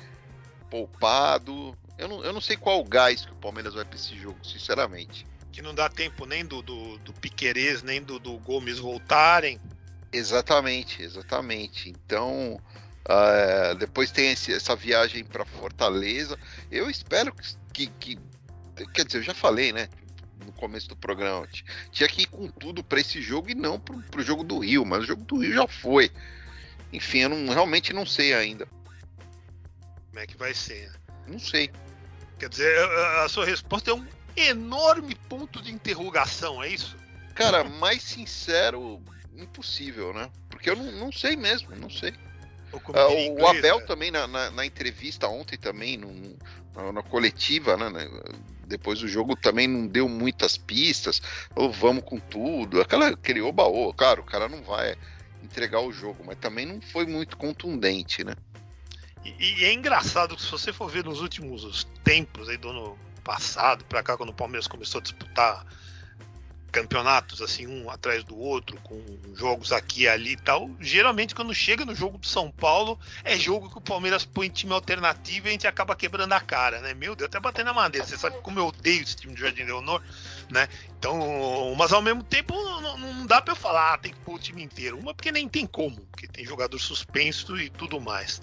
B: poupado. Eu não, eu não sei qual gás que o Palmeiras vai para esse jogo, sinceramente.
A: Que não dá tempo nem do, do, do Piquerez, nem do, do Gomes voltarem.
B: Exatamente, exatamente. Então, uh, depois tem esse, essa viagem para Fortaleza. Eu espero que, que, Quer dizer, eu já falei, né? No começo do programa. Tinha que ir com tudo para esse jogo e não pro, pro jogo do Rio. Mas o jogo do Rio já foi. Enfim, eu não, realmente não sei ainda.
A: Como é que vai ser?
B: Não sei.
A: Quer dizer, a, a sua resposta é um enorme ponto de interrogação, é isso?
B: Cara, mais sincero, impossível, né? Porque eu não, não sei mesmo, não sei. Uh, o Abel né? também na, na, na, entrevista ontem também, no, na, na coletiva, né, né, Depois do jogo também não deu muitas pistas. Ou vamos com tudo. Aquela, aquele oba-oba, claro, o cara não vai entregar o jogo, mas também não foi muito contundente, né?
A: E, e é engraçado que se você for ver nos últimos tempos aí do passado para cá, quando o Palmeiras começou a disputar campeonatos assim um atrás do outro com jogos aqui e ali e tal geralmente quando chega no jogo do São Paulo é jogo que o Palmeiras põe time alternativo e a gente acaba quebrando a cara né? Meu Deus até bater na madeira. Você sabe como eu odeio esse time do Jardim Leonor né? Então mas ao mesmo tempo não, não dá para eu falar ah, tem que pôr o time inteiro. Uma porque nem tem como porque tem jogador suspenso e tudo mais.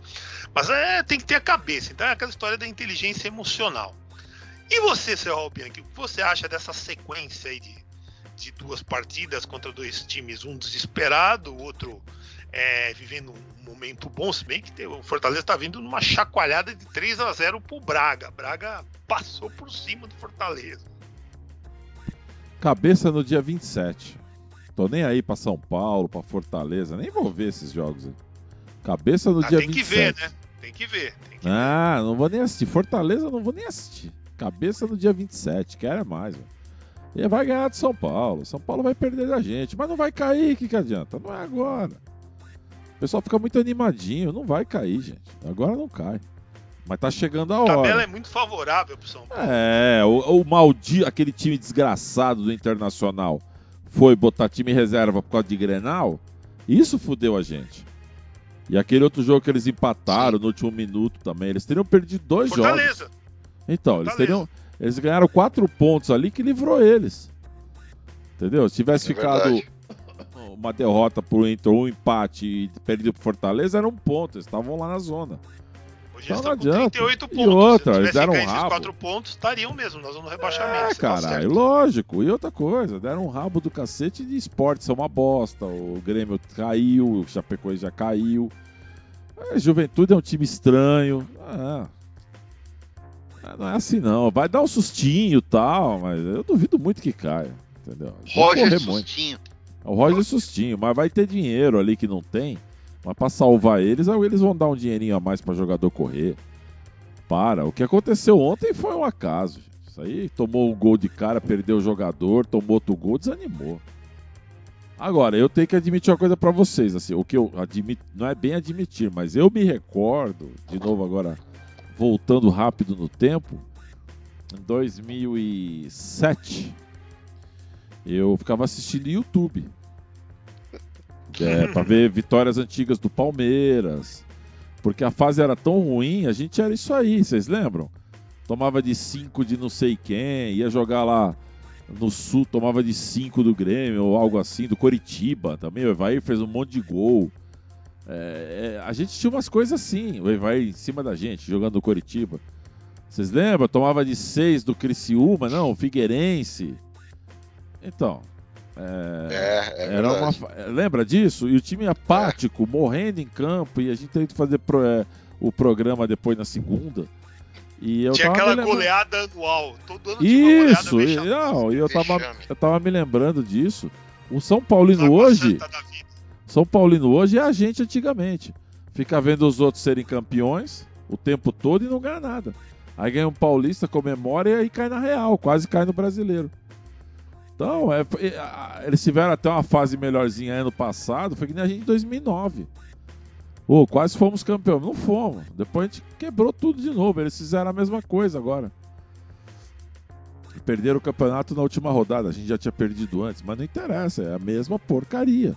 A: Mas é tem que ter a cabeça. Então é aquela história da inteligência emocional e você, Serral Bianchi, o que você acha dessa sequência aí de, de duas partidas contra dois times, um desesperado, o outro é, vivendo um momento bom, se bem que o Fortaleza está vindo numa chacoalhada de 3 a 0 pro Braga. Braga passou por cima do Fortaleza.
C: Cabeça no dia 27. Tô nem aí para São Paulo, para Fortaleza, nem vou ver esses jogos aí. Cabeça no ah, dia tem 27. Tem que ver, né?
A: Tem que ver. Tem que
C: ah, ver. não vou nem assistir. Fortaleza não vou nem assistir. Cabeça no dia 27, quero é mais, velho. E vai ganhar de São Paulo. São Paulo vai perder da gente, mas não vai cair, que, que adianta? Não é agora. O pessoal fica muito animadinho, não vai cair, gente. Agora não cai. Mas tá chegando a hora. A
A: tabela é muito favorável pro São Paulo.
C: É, o, o maldito, aquele time desgraçado do Internacional foi botar time reserva por causa de Grenal. Isso fudeu a gente. E aquele outro jogo que eles empataram no último minuto também. Eles teriam perdido dois Fortaleza. jogos. Então, eles teriam. Eles ganharam quatro pontos ali que livrou eles. Entendeu? Se tivesse é ficado verdade. uma derrota pro Inter, um empate e perdido pro Fortaleza, era um ponto. Eles estavam lá na zona.
A: Hoje então não adianta. 38 pontos.
C: E outra, eles deram um rabo.
A: quatro pontos, estariam mesmo, nós vamos no rebaixamento.
C: É, caralho, tá lógico. E outra coisa, deram um rabo do cacete de esporte, são uma bosta. O Grêmio caiu, o Chapecoense já caiu. A Juventude é um time estranho. Ah, não é assim não. Vai dar um sustinho e tal, mas eu duvido muito que caia. Entendeu?
B: Roger Sustinho. Muito.
C: É o Roger Sustinho, mas vai ter dinheiro ali que não tem. Mas pra salvar eles, eles vão dar um dinheirinho a mais para jogador correr. Para. O que aconteceu ontem foi um acaso. Isso aí tomou um gol de cara, perdeu o jogador, tomou outro gol, desanimou. Agora, eu tenho que admitir uma coisa para vocês, assim, o que eu admito, não é bem admitir, mas eu me recordo, de novo agora, voltando rápido no tempo, em 2007, eu ficava assistindo YouTube. É, para ver vitórias antigas do Palmeiras. Porque a fase era tão ruim, a gente era isso aí, vocês lembram? Tomava de 5 de não sei quem, ia jogar lá no sul, tomava de 5 do Grêmio ou algo assim, do Coritiba também. O Evair fez um monte de gol. É, é, a gente tinha umas coisas assim, o Evair em cima da gente, jogando no Coritiba. Vocês lembram? Tomava de 6 do Criciúma, não, o Figueirense. Então, é, é, é era uma, lembra disso? E o time apático, morrendo em campo, e a gente teve que fazer pro, é, o programa depois na segunda. E eu
A: tinha aquela goleada anual. Todo ano
C: Isso, e, não, e eu tava, eu tava me lembrando disso. O São Paulino hoje. São Paulino hoje é a gente antigamente. Fica vendo os outros serem campeões o tempo todo e não ganha nada. Aí ganha um paulista, comemora e aí cai na real, quase cai no brasileiro. Então, é, é, eles tiveram até uma fase melhorzinha ano passado, foi que nem a gente em 2009. Oh, quase fomos campeão. Não fomos. Depois a gente quebrou tudo de novo. Eles fizeram a mesma coisa agora. E perderam o campeonato na última rodada. A gente já tinha perdido antes, mas não interessa. É a mesma porcaria.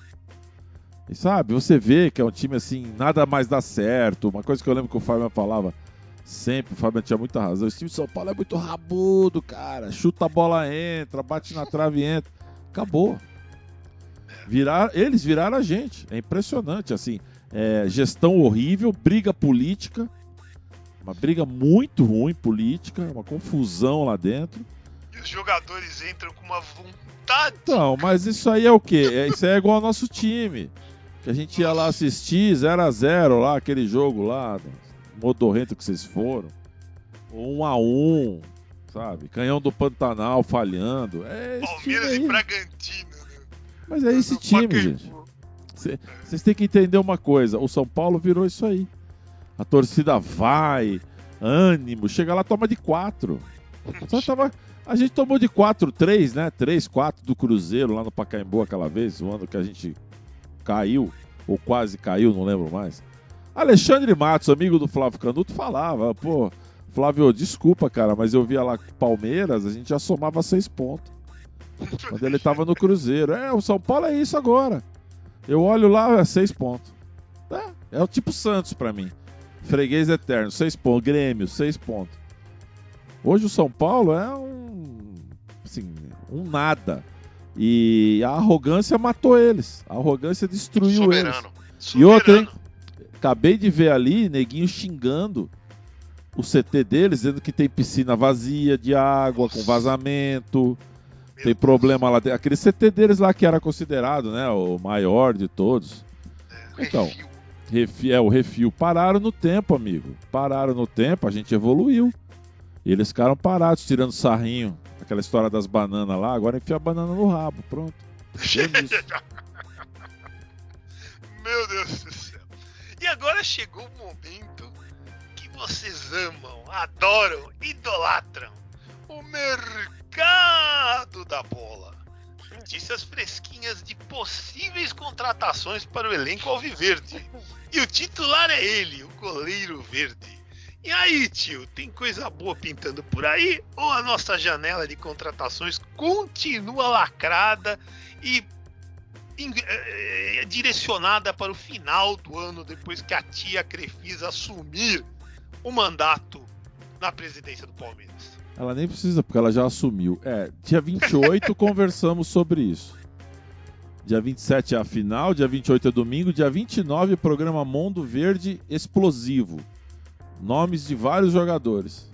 C: E sabe, você vê que é um time assim, nada mais dá certo. Uma coisa que eu lembro que o Fábio falava: Sempre, o Fabiano tinha muita razão. Esse time de São Paulo é muito rabudo, cara. Chuta a bola, entra, bate na trave, entra. Acabou. Virar, eles viraram a gente. É impressionante, assim. É, gestão horrível, briga política. Uma briga muito ruim política, uma confusão lá dentro.
A: E os jogadores entram com uma vontade.
C: Então, mas isso aí é o quê? É, isso aí é igual ao nosso time. Que a gente ia lá assistir 0 a 0 lá, aquele jogo lá, modorrento que vocês foram. 1 a 1 sabe? Canhão do Pantanal falhando. É
A: Palmeiras e. Bragantino, né?
C: Mas é esse time, gente. Vocês têm que entender uma coisa: o São Paulo virou isso aí. A torcida vai, ânimo, chega lá, toma de quatro. Só tava, a gente tomou de quatro, três, né? Três, quatro do Cruzeiro lá no Pacaembu aquela vez, o ano que a gente caiu, ou quase caiu, não lembro mais. Alexandre Matos, amigo do Flávio Canuto, falava, pô, Flávio, desculpa, cara, mas eu via lá Palmeiras, a gente já somava seis pontos. Quando ele tava no Cruzeiro. É, o São Paulo é isso agora. Eu olho lá, é seis pontos. É, é o tipo Santos pra mim. Freguês eterno, seis pontos. Grêmio, seis pontos. Hoje o São Paulo é um. Assim, um nada. E a arrogância matou eles. A arrogância destruiu eles.
B: Soberano.
C: E outra, hein?
A: Soberano.
C: Acabei de ver ali, neguinho xingando o CT deles, dizendo que tem piscina vazia de água, com
A: Nossa.
C: vazamento.
A: Meu
C: Tem
A: Deus.
C: problema lá dentro. Aquele CT deles lá que era considerado, né? O maior de todos. Então.
B: Refil.
C: Refi- é, o refil. Pararam no tempo, amigo. Pararam no tempo, a gente evoluiu. E eles ficaram parados, tirando sarrinho. Aquela história das bananas lá, agora enfia a banana no rabo. Pronto. Nisso.
A: Meu Deus do céu. E agora chegou o momento que vocês amam, adoram, idolatram. O mercado da bola. Notícias fresquinhas de possíveis contratações para o elenco alviverde. E o titular é ele, o goleiro verde. E aí, tio, tem coisa boa pintando por aí? Ou a nossa janela de contratações continua lacrada e eh, eh, direcionada para o final do ano, depois que a tia Crefisa assumir o mandato na presidência do Palmeiras.
C: Ela nem precisa, porque ela já assumiu. É, dia 28 conversamos sobre isso. Dia 27 é a final, dia 28 é domingo, dia 29 programa Mundo Verde Explosivo. Nomes de vários jogadores.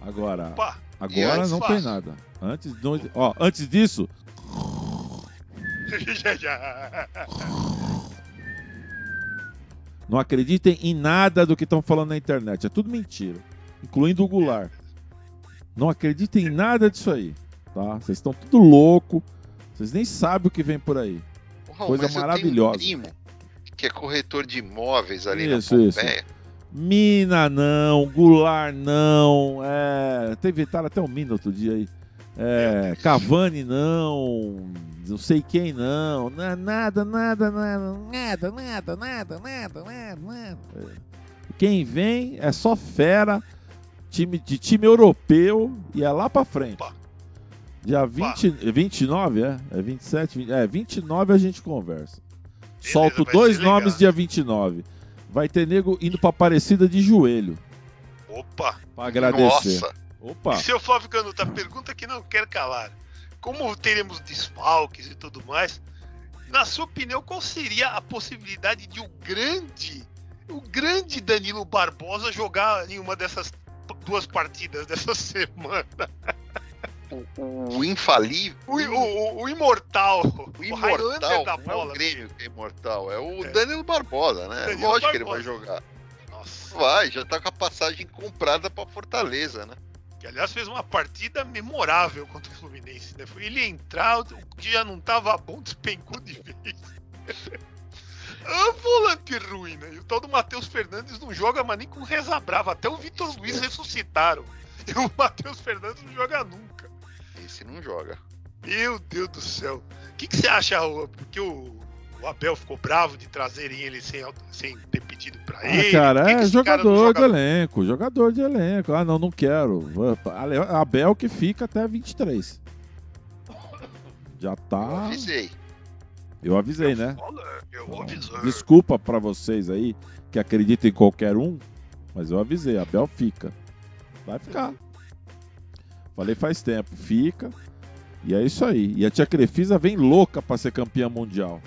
C: Agora,
A: Opa,
C: agora não
A: faço.
C: tem nada. Antes, não- ó, antes disso, não acreditem em nada do que estão falando na internet. É tudo mentira, incluindo o Goulart. Não acreditem em nada disso aí, tá? Vocês estão tudo louco. Vocês nem sabem o que vem por aí.
B: Porra,
C: Coisa maravilhosa.
B: um primo que é corretor de imóveis ali
C: Isso,
B: na
C: isso. Mina não, Goulart não, é, teve tá até um Mina outro dia aí. É, Cavani não, não sei quem não, na- nada, nada, nada, nada, nada, nada, nada, nada, nada. É. Quem vem é só fera, time de time europeu e é lá pra frente. Dia 20, 29, é? É 27, 20, é 29 a gente conversa. Solto dois
A: legal.
C: nomes dia 29. Vai ter nego indo pra Aparecida de joelho
A: Opa!
C: pra agradecer.
B: Nossa,
C: Opa,
A: E seu Flávio Canuto, a pergunta que não quer calar. Como teremos desfalques e tudo mais, na sua opinião, qual seria a possibilidade de o grande, o grande Danilo Barbosa jogar em uma dessas duas partidas dessa semana?
B: O, o infalível.
A: O, o- o- imortal,
B: O imortal
A: da
B: não é
A: bola.
B: o Grêmio que é imortal, é o
A: É.
B: Danilo Barbosa, né?
A: Danilo
B: Lógico que ele vai
A: Barbosa.
B: jogar.
A: Nossa.
B: Vai, já tá com a passagem comprada pra Fortaleza, né?
A: Que aliás fez uma partida memorável contra o Fluminense, né? Foi ele entrar, o que já não tava bom, despencou de vez. Ah, volante ruim, né? E o tal do Matheus Fernandes não joga mais nem com reza brava. Até o Vitor Luiz ressuscitaram. E o Matheus Fernandes não joga nunca.
B: Esse não joga.
A: Meu Deus do céu. O que, que você acha, porque o, o Abel ficou bravo de trazerem ele sem, sem ter pedido pra
C: ah,
A: ele?
C: Cara,
A: que que
C: é
A: cara não
C: jogador de
A: joga?
C: elenco, jogador de elenco. Ah, não, não quero. Abel que fica até 23. Já
B: Eu
C: tá.
B: avisei.
C: Eu avisei, né?
A: Olha, Eu avisei.
C: Desculpa pra vocês aí que acreditam em qualquer um, Mas eu avisei, Abel fica. Vai ficar. Falei faz tempo, fica. E é isso aí. E a tia Crefisa vem louca pra ser campeã mundial.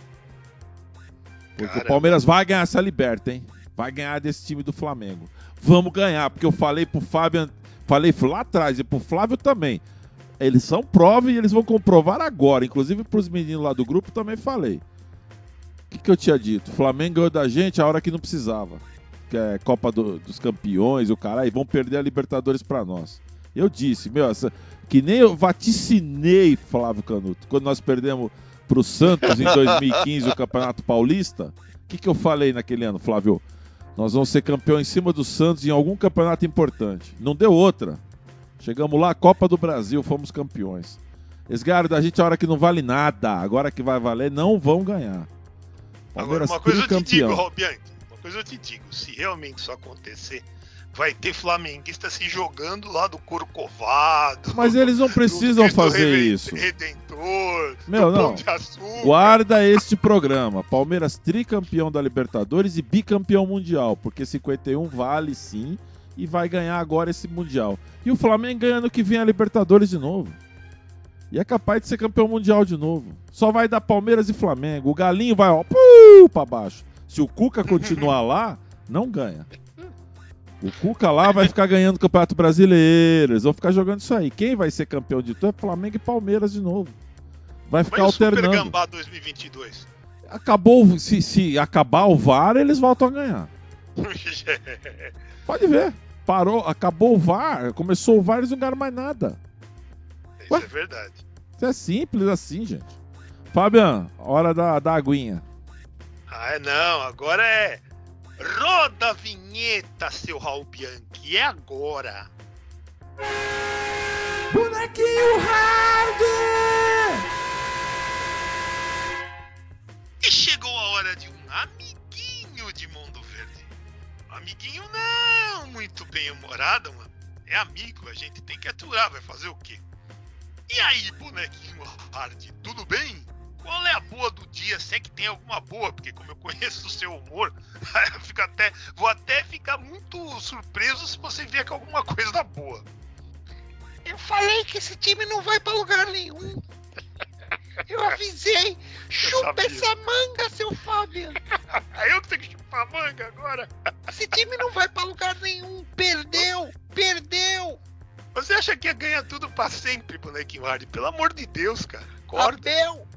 C: Porque
A: Caramba.
C: o Palmeiras vai ganhar essa liberta, hein? Vai ganhar desse time do Flamengo. Vamos ganhar, porque eu falei pro Fábio, falei lá atrás e pro Flávio também. Eles são prova e eles vão comprovar agora. Inclusive pros meninos lá do grupo também falei. O que, que eu tinha dito? O Flamengo ganhou da gente a hora que não precisava. Que é Copa do- dos Campeões, o caralho, e vão perder a Libertadores pra nós. Eu disse, meu, essa- que nem eu vaticinei, Flávio Canuto, quando nós perdemos pro Santos em 2015 o Campeonato Paulista. O que, que eu falei naquele ano, Flávio? Nós vamos ser campeão em cima do Santos em algum campeonato importante. Não deu outra. Chegamos lá, Copa do Brasil, fomos campeões. Eles ganharam da gente a hora que não vale nada. Agora que vai valer, não vão ganhar.
A: Agora,
C: Palmeiras
A: uma coisa eu te digo. Robianchi, uma coisa eu te digo, se realmente isso acontecer, vai ter flamenguista se jogando lá do Corcovado.
C: Mas eles não precisam fazer
A: Reden-
C: isso.
A: Redentor,
C: Meu,
A: do
C: não.
A: Pão de Açúcar.
C: Guarda este programa. Palmeiras tricampeão da Libertadores e bicampeão mundial, porque 51 vale sim e vai ganhar agora esse mundial. E o Flamengo ganhando que vem a Libertadores de novo. E é capaz de ser campeão mundial de novo. Só vai dar Palmeiras e Flamengo. O Galinho vai, ó, puu, pra baixo. Se o Cuca continuar lá, não ganha. O Cuca lá vai ficar ganhando o Campeonato Brasileiro. Eles vão ficar jogando isso aí. Quem vai ser campeão de tudo é Flamengo e Palmeiras de novo. Vai ficar
A: Mas o Super
C: alternando.
A: Gambá 2022.
C: Acabou, se, se acabar o VAR, eles voltam a ganhar. Pode ver. Parou, acabou o VAR, começou o VAR, eles não ganharam mais nada.
A: Isso
C: Ué?
A: é verdade.
C: Isso é simples assim, gente. Fabian, hora da, da aguinha.
A: Ah, é não, agora é. Roda a vinheta, seu Raul Bianchi, é agora.
E: Bonequinho Hard!
A: E chegou a hora de um amiguinho de Mundo Verde. Amiguinho não muito bem humorado, mano. É amigo, a gente tem que aturar, vai fazer o quê? E aí, bonequinho hard, tudo bem? Qual é a boa do dia? Se é que tem alguma boa, porque como eu conheço o seu humor, eu fico até, vou até ficar muito surpreso se você vier com alguma coisa boa.
B: Eu falei que esse time não vai pra lugar nenhum. Eu avisei. Chupa
A: sabia.
B: essa manga, seu Fábio.
A: Eu que tenho que chupar a manga agora.
B: Esse time não vai pra lugar nenhum. Perdeu, perdeu.
A: Você acha que ia ganhar tudo pra sempre, bonequinho hard? Pelo amor de Deus, cara. Acorda.
B: Abel,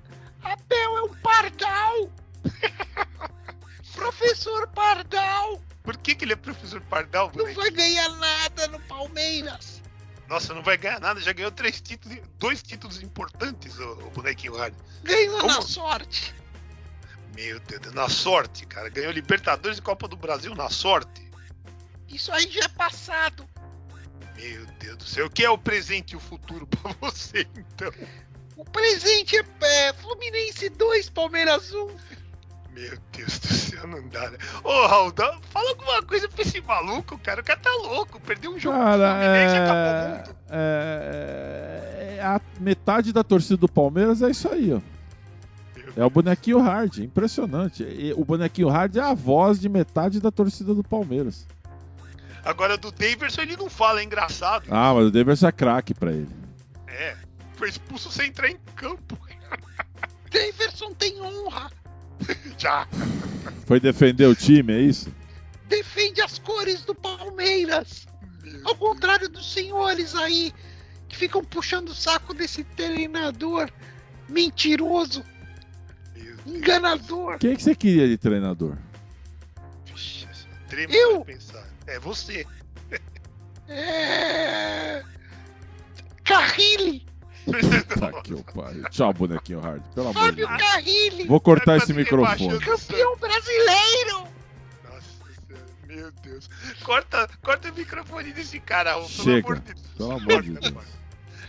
B: Abel é um pardal. Professor Pardal
A: Por que, que ele é professor Pardal,
B: não vai ganhar nada no Palmeiras.
A: Nossa, não vai ganhar nada, já ganhou três títulos, dois títulos importantes, o, o bonequinho hard.
B: Ganhou
A: Como?
B: na sorte.
A: Meu Deus, na sorte, cara. Ganhou Libertadores e Copa do Brasil na sorte.
B: Isso aí já é passado.
A: Meu Deus do céu. O que é o presente e o futuro pra você, então?
B: O presente é, é Fluminense 2, Palmeiras 1.
A: Meu Deus do céu, não dá, né? Ô, Raul, dá- fala alguma coisa pra esse maluco, cara. O cara tá louco. Perdeu um jogo
C: Cara,
A: Fluminense e acabou o
C: é,
A: mundo.
C: é, é- a metade da torcida do Palmeiras é isso aí, ó. É o bonequinho hard, impressionante. E o bonequinho hard é a voz de metade da torcida do Palmeiras.
A: Agora, do Daverson ele não fala, é engraçado.
C: Ah, mas o Davidson é craque pra ele.
A: É, foi expulso sem entrar em campo.
B: Daverson tem honra.
A: Já.
C: Foi defender o time, é isso?
B: Defende as cores do Palmeiras. Ao contrário dos senhores aí que ficam puxando o saco desse treinador mentiroso, enganador.
C: Quem que você queria de treinador?
A: Vixe, é
B: Eu?
A: pensar. É você.
B: É... Carrilli,
C: Tá que eu pariu. Tchau, bonequinho hard. Pelo amor de
B: Fábio
C: Deus.
B: Carrilli,
C: Vou cortar
A: Vai
C: esse microfone.
A: rebaixando.
B: campeão brasileiro.
A: Meu Deus. Corta, corta o microfone desse cara, pelo
C: Chega,
A: amor de Deus.
C: Pelo amor de Deus.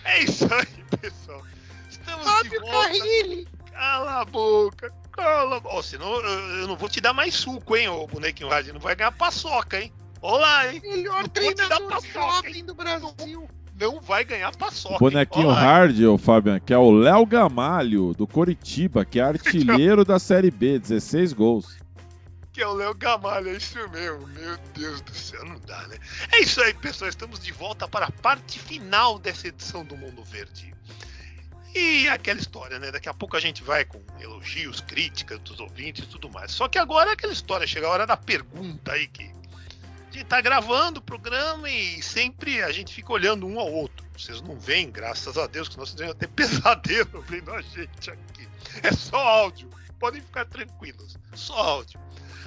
A: É isso aí, pessoal. Estamos de
B: Fábio
A: volta.
B: Carrilli.
A: Cala a boca. Cala a boca. Ó, senão eu, não vou te dar mais suco, hein, ô bonequinho rádio. Não vai ganhar paçoca, hein? Olá, hein?
B: Melhor
A: Não
B: treinador
A: paçoca,
B: jovem do Brasil.
A: Não vai ganhar paçoca.
C: O bonequinho hard, ô Fabian, que é o Léo Gamalho, do Coritiba, que é artilheiro da Série B, 16 gols.
A: que é o Léo Gamalho, é isso mesmo. Meu Deus do céu, não dá, né? É isso aí, pessoal. Estamos de volta para a parte final dessa edição do Mundo Verde. E aquela história, né? Daqui a pouco a gente vai com elogios, críticas dos ouvintes e tudo mais. Só que agora é aquela história, chega a hora da pergunta aí que a gente tá gravando o programa e sempre a gente fica olhando um ao outro. Vocês não veem, graças a Deus, que nós temos até pesadelo vendo a gente aqui. É só áudio. Podem ficar tranquilos. Só áudio.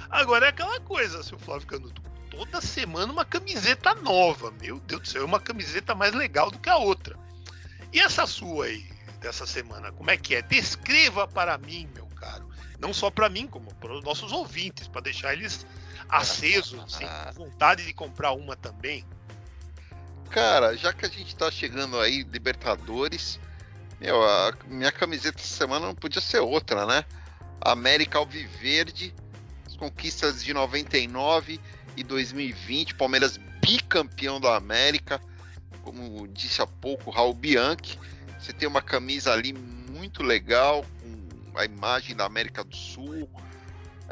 A: Agora é aquela coisa, seu Flávio Canuto. Toda semana uma camiseta nova. Meu Deus do céu, é uma camiseta mais legal do que a outra. E essa sua aí, dessa semana, como é que é? Descreva para mim, meu caro. Não só para mim, como para os nossos ouvintes, para deixar eles acesos, assim, com vontade de comprar uma também.
B: Cara, já que a gente tá chegando aí, Libertadores, meu, a minha camiseta essa semana não podia ser outra, né? América Alviverde, as conquistas de 99 e 2020, Palmeiras bicampeão da América, como disse há pouco, Raul Bianchi. Você tem uma camisa ali muito legal, com a imagem da América do Sul.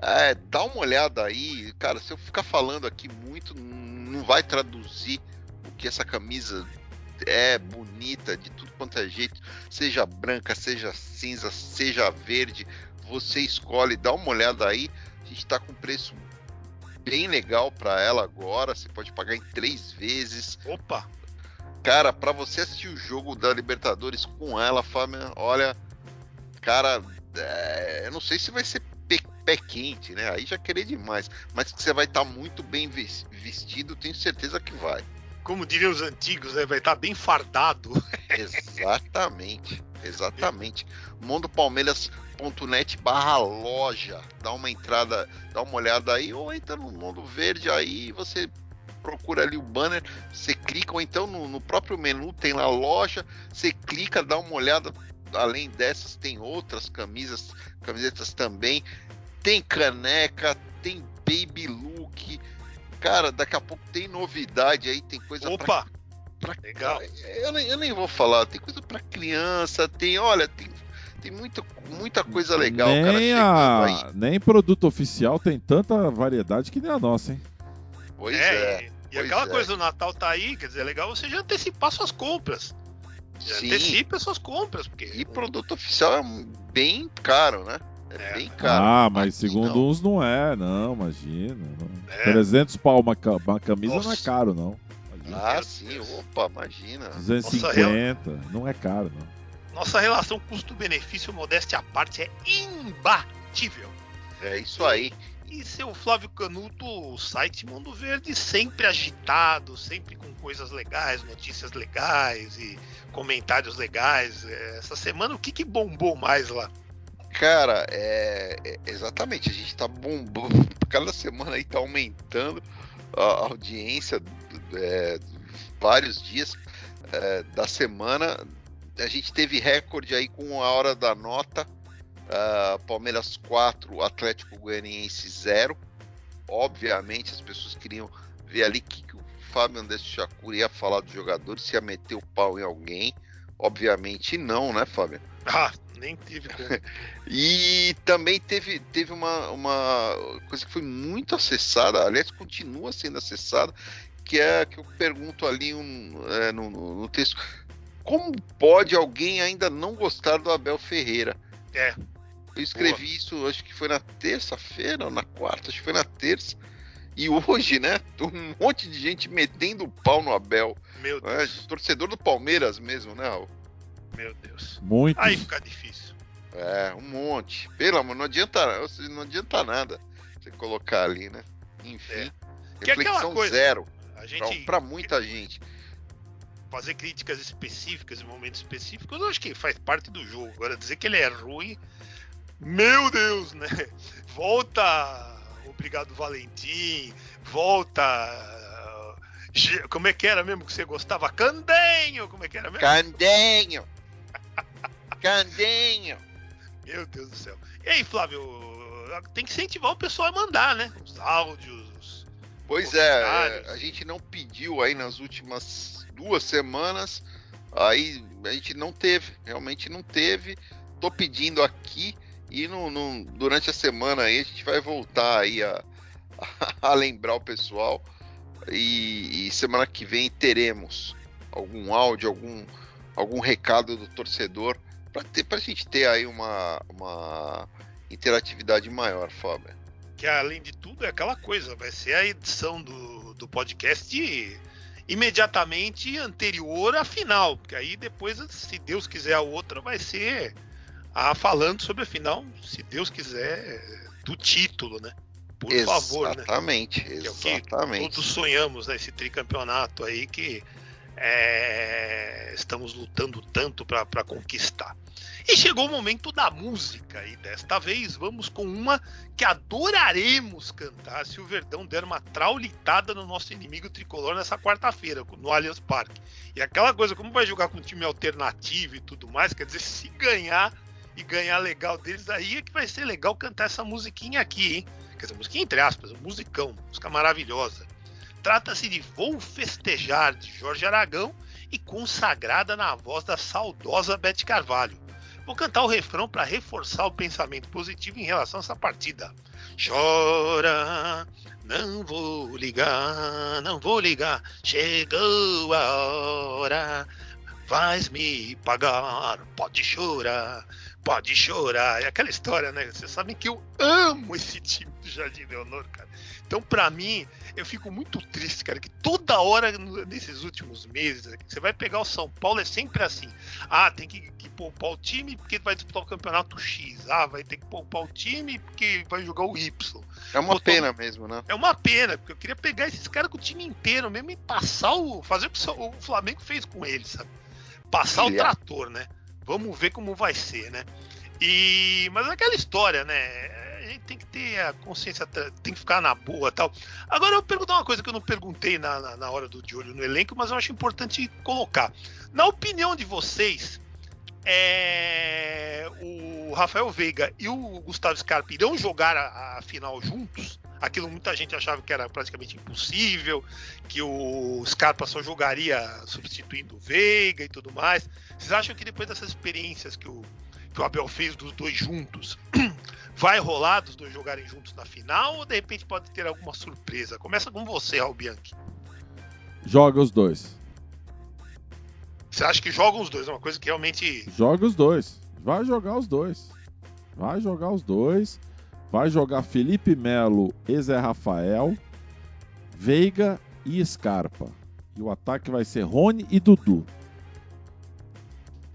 B: É, dá uma olhada aí, cara. Se eu ficar falando aqui muito, não vai traduzir o que essa camisa é bonita de tudo quanto é jeito, seja branca, seja cinza, seja verde, você escolhe, dá uma olhada aí. A gente tá com preço bem legal para ela agora. Você pode pagar em três vezes.
A: Opa!
B: Cara, para você assistir o jogo da Libertadores com ela, Fábio, olha, cara, é, eu não sei se vai ser pé, quente, né? Aí já querer demais. Mas que você vai estar tá muito bem vestido, tenho certeza que vai.
A: Como diriam os antigos, né? Vai estar tá bem fardado.
B: Exatamente, exatamente. mondopalmeiras.net barra loja. Dá uma entrada, dá uma olhada aí, ou entra no Mundo Verde aí você procura ali o banner, você clica, ou então no, no próprio menu tem lá loja, você clica, dá uma olhada. Além dessas, tem outras camisas, camisetas também. Tem caneca, tem baby look. Cara, daqui a pouco tem novidade aí, tem coisa
A: Opa!
B: Pra, pra Legal. Eu, nem, eu nem vou falar, tem coisa para criança, tem, olha, tem tem muita, muita coisa legal,
C: nem cara, a... Nem produto oficial tem tanta variedade que nem a nossa, hein?
B: Pois é. é.
A: E, aquela é. coisa do Natal tá aí, quer dizer, é legal você já antecipar suas compras. Já Sim. antecipa suas compras. Porque...
B: E produto oficial é bem caro, né? É, bem caro.
C: Ah, mas segundo não. uns não é, não, imagina. Não. É. 300 pau uma, uma camisa Nossa. não é caro, não.
B: Imagina. Ah, sim, opa, imagina.
C: 250, Nossa, não é caro, não.
A: Nossa relação custo-benefício, modéstia à parte, é imbatível.
B: É isso aí.
A: E seu Flávio Canuto, o site Mundo Verde sempre agitado, sempre com coisas legais, notícias legais e comentários legais. É, essa semana, o que, que bombou mais lá?
B: Cara, é, é, exatamente, a gente tá bombando, cada semana aí tá aumentando a audiência, é, vários dias é, da semana. A gente teve recorde aí com a hora da nota, Uh, Palmeiras 4, Atlético Goianiense 0. Obviamente as pessoas queriam ver ali que, que o Fábio Andrés Chacur ia falar dos jogadores, se ia meter o pau em alguém. Obviamente não, né, Fábio?
A: Ah, nem tive.
B: e também teve, teve uma, uma coisa que foi muito acessada, aliás, continua sendo acessada, que é que eu pergunto ali um, é, no, no texto. Como pode alguém ainda não gostar do Abel Ferreira?
A: É,
B: eu escrevi Boa. isso, acho que foi na terça-feira ou na quarta, acho que foi na terça. E hoje, né? Um monte de gente metendo o pau no Abel.
A: Meu
B: né, Deus. Torcedor do Palmeiras mesmo, né?
A: Meu Deus.
C: Muito.
A: Aí fica difícil.
B: É, um monte. Pelo amor, não adianta, não adianta nada você colocar ali, né? Enfim. É.
A: Que reflexão coisa,
B: zero.
A: A gente,
B: pra, pra muita que... gente
A: fazer críticas específicas em momentos específicos, eu acho que faz parte do jogo. Agora, dizer que ele é ruim meu Deus, né? Volta, obrigado Valentim, volta. Como é que era mesmo que você gostava? Candenho! Como é que era mesmo?
B: Candenho! Candenho!
A: Meu Deus do céu. E aí, Flávio, tem que incentivar o pessoal a mandar, né? Os áudios.
B: Pois é, a gente não pediu aí nas últimas duas semanas, aí a gente não teve, realmente não teve. Tô pedindo aqui e no, no, durante a semana aí a gente vai voltar aí a, a lembrar o pessoal. E, e semana que vem teremos algum áudio, algum, algum recado do torcedor para pra gente ter aí uma, uma interatividade maior, Fábio.
A: Que além de tudo é aquela coisa, vai ser a edição do, do podcast imediatamente anterior à final, porque aí depois, se Deus quiser a outra, vai ser a falando sobre a final, se Deus quiser, do título, né? Por favor, né?
B: Exatamente,
A: é
B: exatamente.
A: todos sonhamos, né? Esse tricampeonato aí que é, estamos lutando tanto para conquistar. E chegou o momento da música, e desta vez vamos com uma que adoraremos cantar se o Verdão der uma traulitada no nosso inimigo tricolor nessa quarta-feira, no Allianz Parque. E aquela coisa, como vai jogar com time alternativo e tudo mais, quer dizer, se ganhar e ganhar legal deles, aí é que vai ser legal cantar essa musiquinha aqui, hein? Quer dizer, musiquinha entre aspas, um musicão, música maravilhosa. Trata-se de Vou Festejar, de Jorge Aragão, e consagrada na voz da saudosa Beth Carvalho. Vou cantar o refrão para reforçar o pensamento positivo em relação a essa partida. Chora, não vou ligar, não vou ligar, chegou a hora, vais me pagar, pode chorar, pode chorar. É aquela história, né? Vocês sabem que eu amo esse time do Jardim Leonor, cara. Então, pra mim, eu fico muito triste, cara, que toda hora nesses últimos meses, aqui, você vai pegar o São Paulo, é sempre assim. Ah, tem que, que poupar o time porque vai disputar o campeonato X. Ah, vai ter que poupar o time porque vai jogar o Y.
B: É uma
A: botou-
B: pena mesmo, né?
A: É uma pena, porque eu queria pegar esses caras com o time inteiro mesmo e passar o. fazer o que o Flamengo fez com eles, sabe? Passar o
B: Pilhar.
A: trator, né? Vamos ver como vai ser, né? E. Mas é aquela história, né? Gente tem que ter a consciência, tem que ficar na boa tal. Agora eu vou perguntar uma coisa que eu não perguntei na, na, na hora do de olho no elenco, mas eu acho importante colocar. Na opinião de vocês, é, o Rafael Veiga e o Gustavo Scarpa irão jogar a, a final juntos? Aquilo muita gente achava que era praticamente impossível, que o Scarpa só jogaria substituindo o Veiga e tudo mais. Vocês acham que depois dessas experiências que o, que o Abel fez dos dois juntos, vai rolar dos dois jogarem juntos na final ou de repente pode ter alguma surpresa? Começa com você, Raul Bianchi.
C: Joga os dois.
A: Você acha que jogam os dois? É uma coisa que realmente.
C: Joga os dois. Vai jogar os dois. Vai jogar os dois. Vai jogar Felipe Melo e Zé Rafael, Veiga e Scarpa. E o ataque vai ser Rony e Dudu.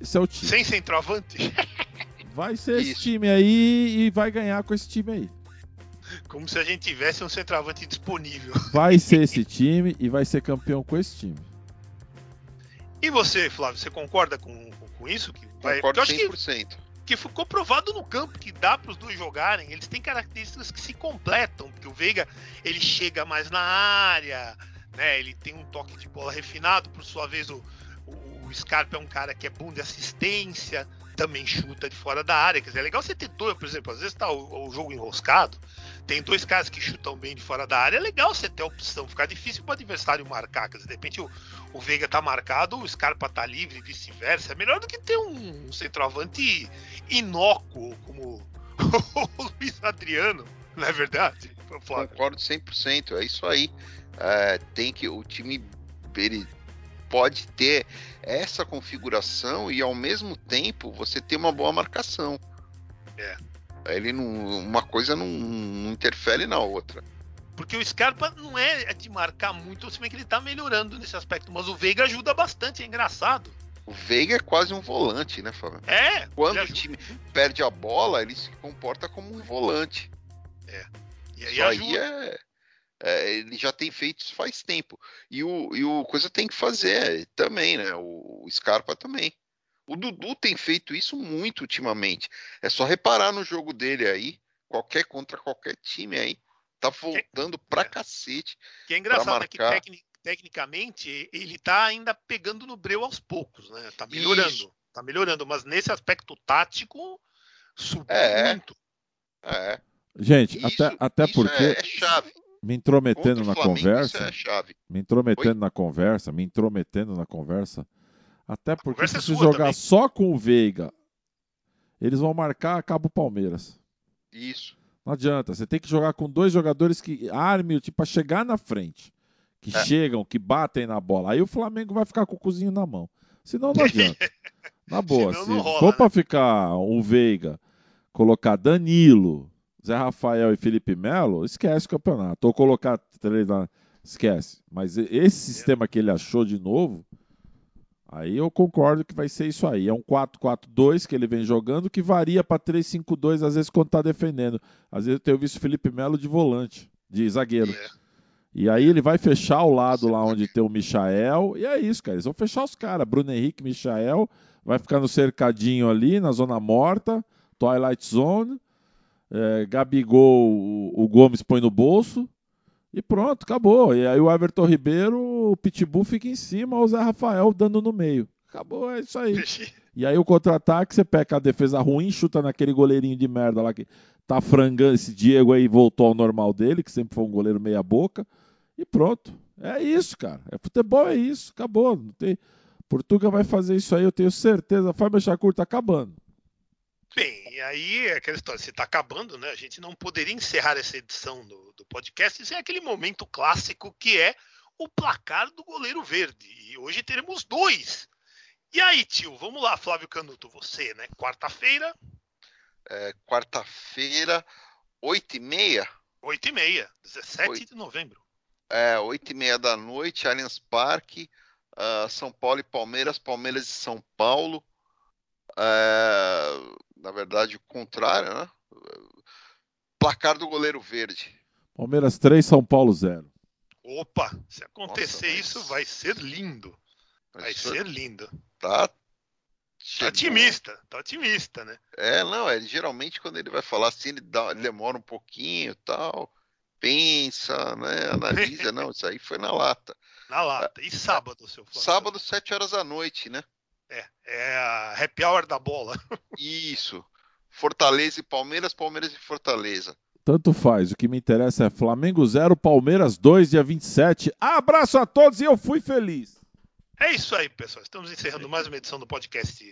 C: Esse é o time.
A: Sem centroavante?
C: Vai ser esse
B: Isso.
C: time aí e vai ganhar com esse time aí.
A: Como se a gente tivesse um centroavante disponível.
C: Vai ser esse time e vai ser campeão com esse time.
A: E você, Flávio, você concorda com, com, isso? Que vai, porque
B: Concordo
A: eu acho que
B: 100%.
A: que ficou provado no campo que dá para os dois jogarem. Eles têm características que se completam, porque o Veiga ele chega mais na área, né? Ele tem um toque de bola refinado. Por sua vez, o Scarpa é um cara que é bom de assistência, também chuta de fora da área. Quer dizer, é legal você ter dois, por exemplo, às vezes tá o, o jogo enroscado, tem dois caras que chutam bem de fora da área. É legal você ter a opção, ficar difícil para o adversário marcar. Quer dizer, de repente o, o Veiga tá marcado, o Scarpa tá livre vice-versa. É melhor do que ter um, um centroavante inócuo como o Luiz Adriano, não é verdade?
B: Concordo 100%. É isso aí. É, tem que o time ele pode ter essa configuração e ao mesmo tempo você ter uma boa marcação.
A: É.
B: Ele não, uma coisa não, não interfere na outra.
A: Porque o Scarpa não é de marcar muito, se bem que ele tá melhorando nesse aspecto, mas o Veiga ajuda bastante, é engraçado.
B: O Veiga é quase um volante, né, Fábio?
A: É,
B: Quando o time perde a bola, ele se comporta como um volante.
A: e aí
B: Isso aí é, é, ele já tem feito isso faz tempo. E o, e o coisa tem que fazer também, né? O, o Scarpa também. O Dudu tem feito isso muito ultimamente. É só reparar no jogo dele aí, qualquer contra qualquer time aí, tá voltando pra
A: é.
B: cacete.
A: Que é engraçado, é que tecnicamente ele tá ainda pegando no breu aos poucos, né? Tá melhorando,
B: Isso.
A: tá melhorando, mas nesse aspecto tático subiu
B: É.
A: muito.
B: É,
C: Gente,
B: isso,
C: até, até
B: isso
C: porque
B: é, é chave.
C: Me intrometendo na
B: Flamengo,
C: conversa,
B: Isso é chave.
C: me intrometendo na conversa, me intrometendo na conversa, até porque
A: conversa
C: se
A: é
C: você
A: sua
C: jogar
A: também.
C: só com o Veiga, eles vão marcar acaba o Palmeiras.
B: Isso.
C: Não adianta. Você tem que jogar com dois jogadores que armem tipo para chegar na frente. Que
B: É.
C: chegam, que batem na bola. Aí o Flamengo vai ficar com o cozinho na mão. Senão não adianta. Na boa,
A: Senão
C: se
A: rola,
C: for
A: né?
C: pra ficar o Veiga, colocar Danilo, Zé Rafael e Felipe Melo, esquece o campeonato. Ou colocar três lá, esquece. Mas esse sistema que ele achou de novo, aí eu concordo que vai ser isso aí. É um 4-4-2 que ele vem jogando, que varia pra 3-5-2 às vezes quando tá defendendo. Às vezes eu tenho visto Felipe Melo de volante, de zagueiro.
A: É.
C: E aí ele vai fechar o lado lá onde tem o Michael. E é isso, cara. Eles vão fechar os caras. Bruno Henrique, Michael. Vai ficar no cercadinho ali, na zona morta. Twilight Zone. É, Gabigol, o, o Gomes põe no bolso. E pronto, acabou. E aí o Everton Ribeiro, o Pitbull fica em cima, o Zé Rafael dando no meio. Acabou, é isso aí. E aí o contra-ataque, você pega a defesa ruim, chuta naquele goleirinho de merda lá que tá frangando. Esse Diego aí voltou ao normal dele, que sempre foi um goleiro meia boca. E pronto. É isso, cara. É futebol, é isso. Acabou. Não tem... Portugal vai fazer isso aí, eu tenho certeza. Fábio Chacur tá acabando.
A: Bem, e aí é aquela história, se tá acabando, né? A gente não poderia encerrar essa edição do, do podcast sem aquele momento clássico que é o placar do goleiro verde. E hoje teremos dois. E aí, tio, vamos lá, Flávio Canuto, você, né? Quarta-feira,
B: É, Quarta-feira, 8h30.
A: 8h30, 17
B: Oito.
A: de novembro.
B: É, 8 e meia da noite, Allianz Parque, ah, São Paulo e Palmeiras, Palmeiras e São Paulo. É, na verdade, o contrário, né? Placar do goleiro verde.
C: Palmeiras 3, São Paulo 0.
A: Opa, se acontecer
B: Nossa, mas-
A: isso, vai ser lindo. Vai
B: Isso
A: ser lindo.
B: Tá.
A: Tá otimista, tá otimista, né?
B: É, não, é geralmente quando ele vai falar assim, ele, dá- ele demora um pouquinho e tal, pensa, né, analisa, não, isso aí foi na lata.
A: Na lata. E sábado, seu Flávio?
B: Sábado, 7 horas da noite, né?
A: É, é a happy hour da bola.
B: Isso. Fortaleza e Palmeiras, Palmeiras e Fortaleza.
C: Tanto faz. O que me interessa é Flamengo 0, Palmeiras 2, dia 27. Abraço a todos e eu fui feliz.
A: É isso aí, pessoal. Estamos encerrando mais uma edição do podcast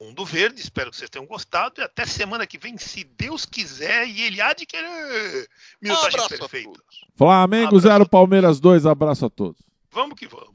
A: Mundo Verde. Espero que vocês tenham gostado. E até semana que vem, se Deus quiser e ele há de querer. Minutagem
B: Abraço a
A: perfeita.
B: todos.
C: Flamengo
A: Abraço.
C: 0, Palmeiras 2. Abraço a todos.
A: Vamos que vamos.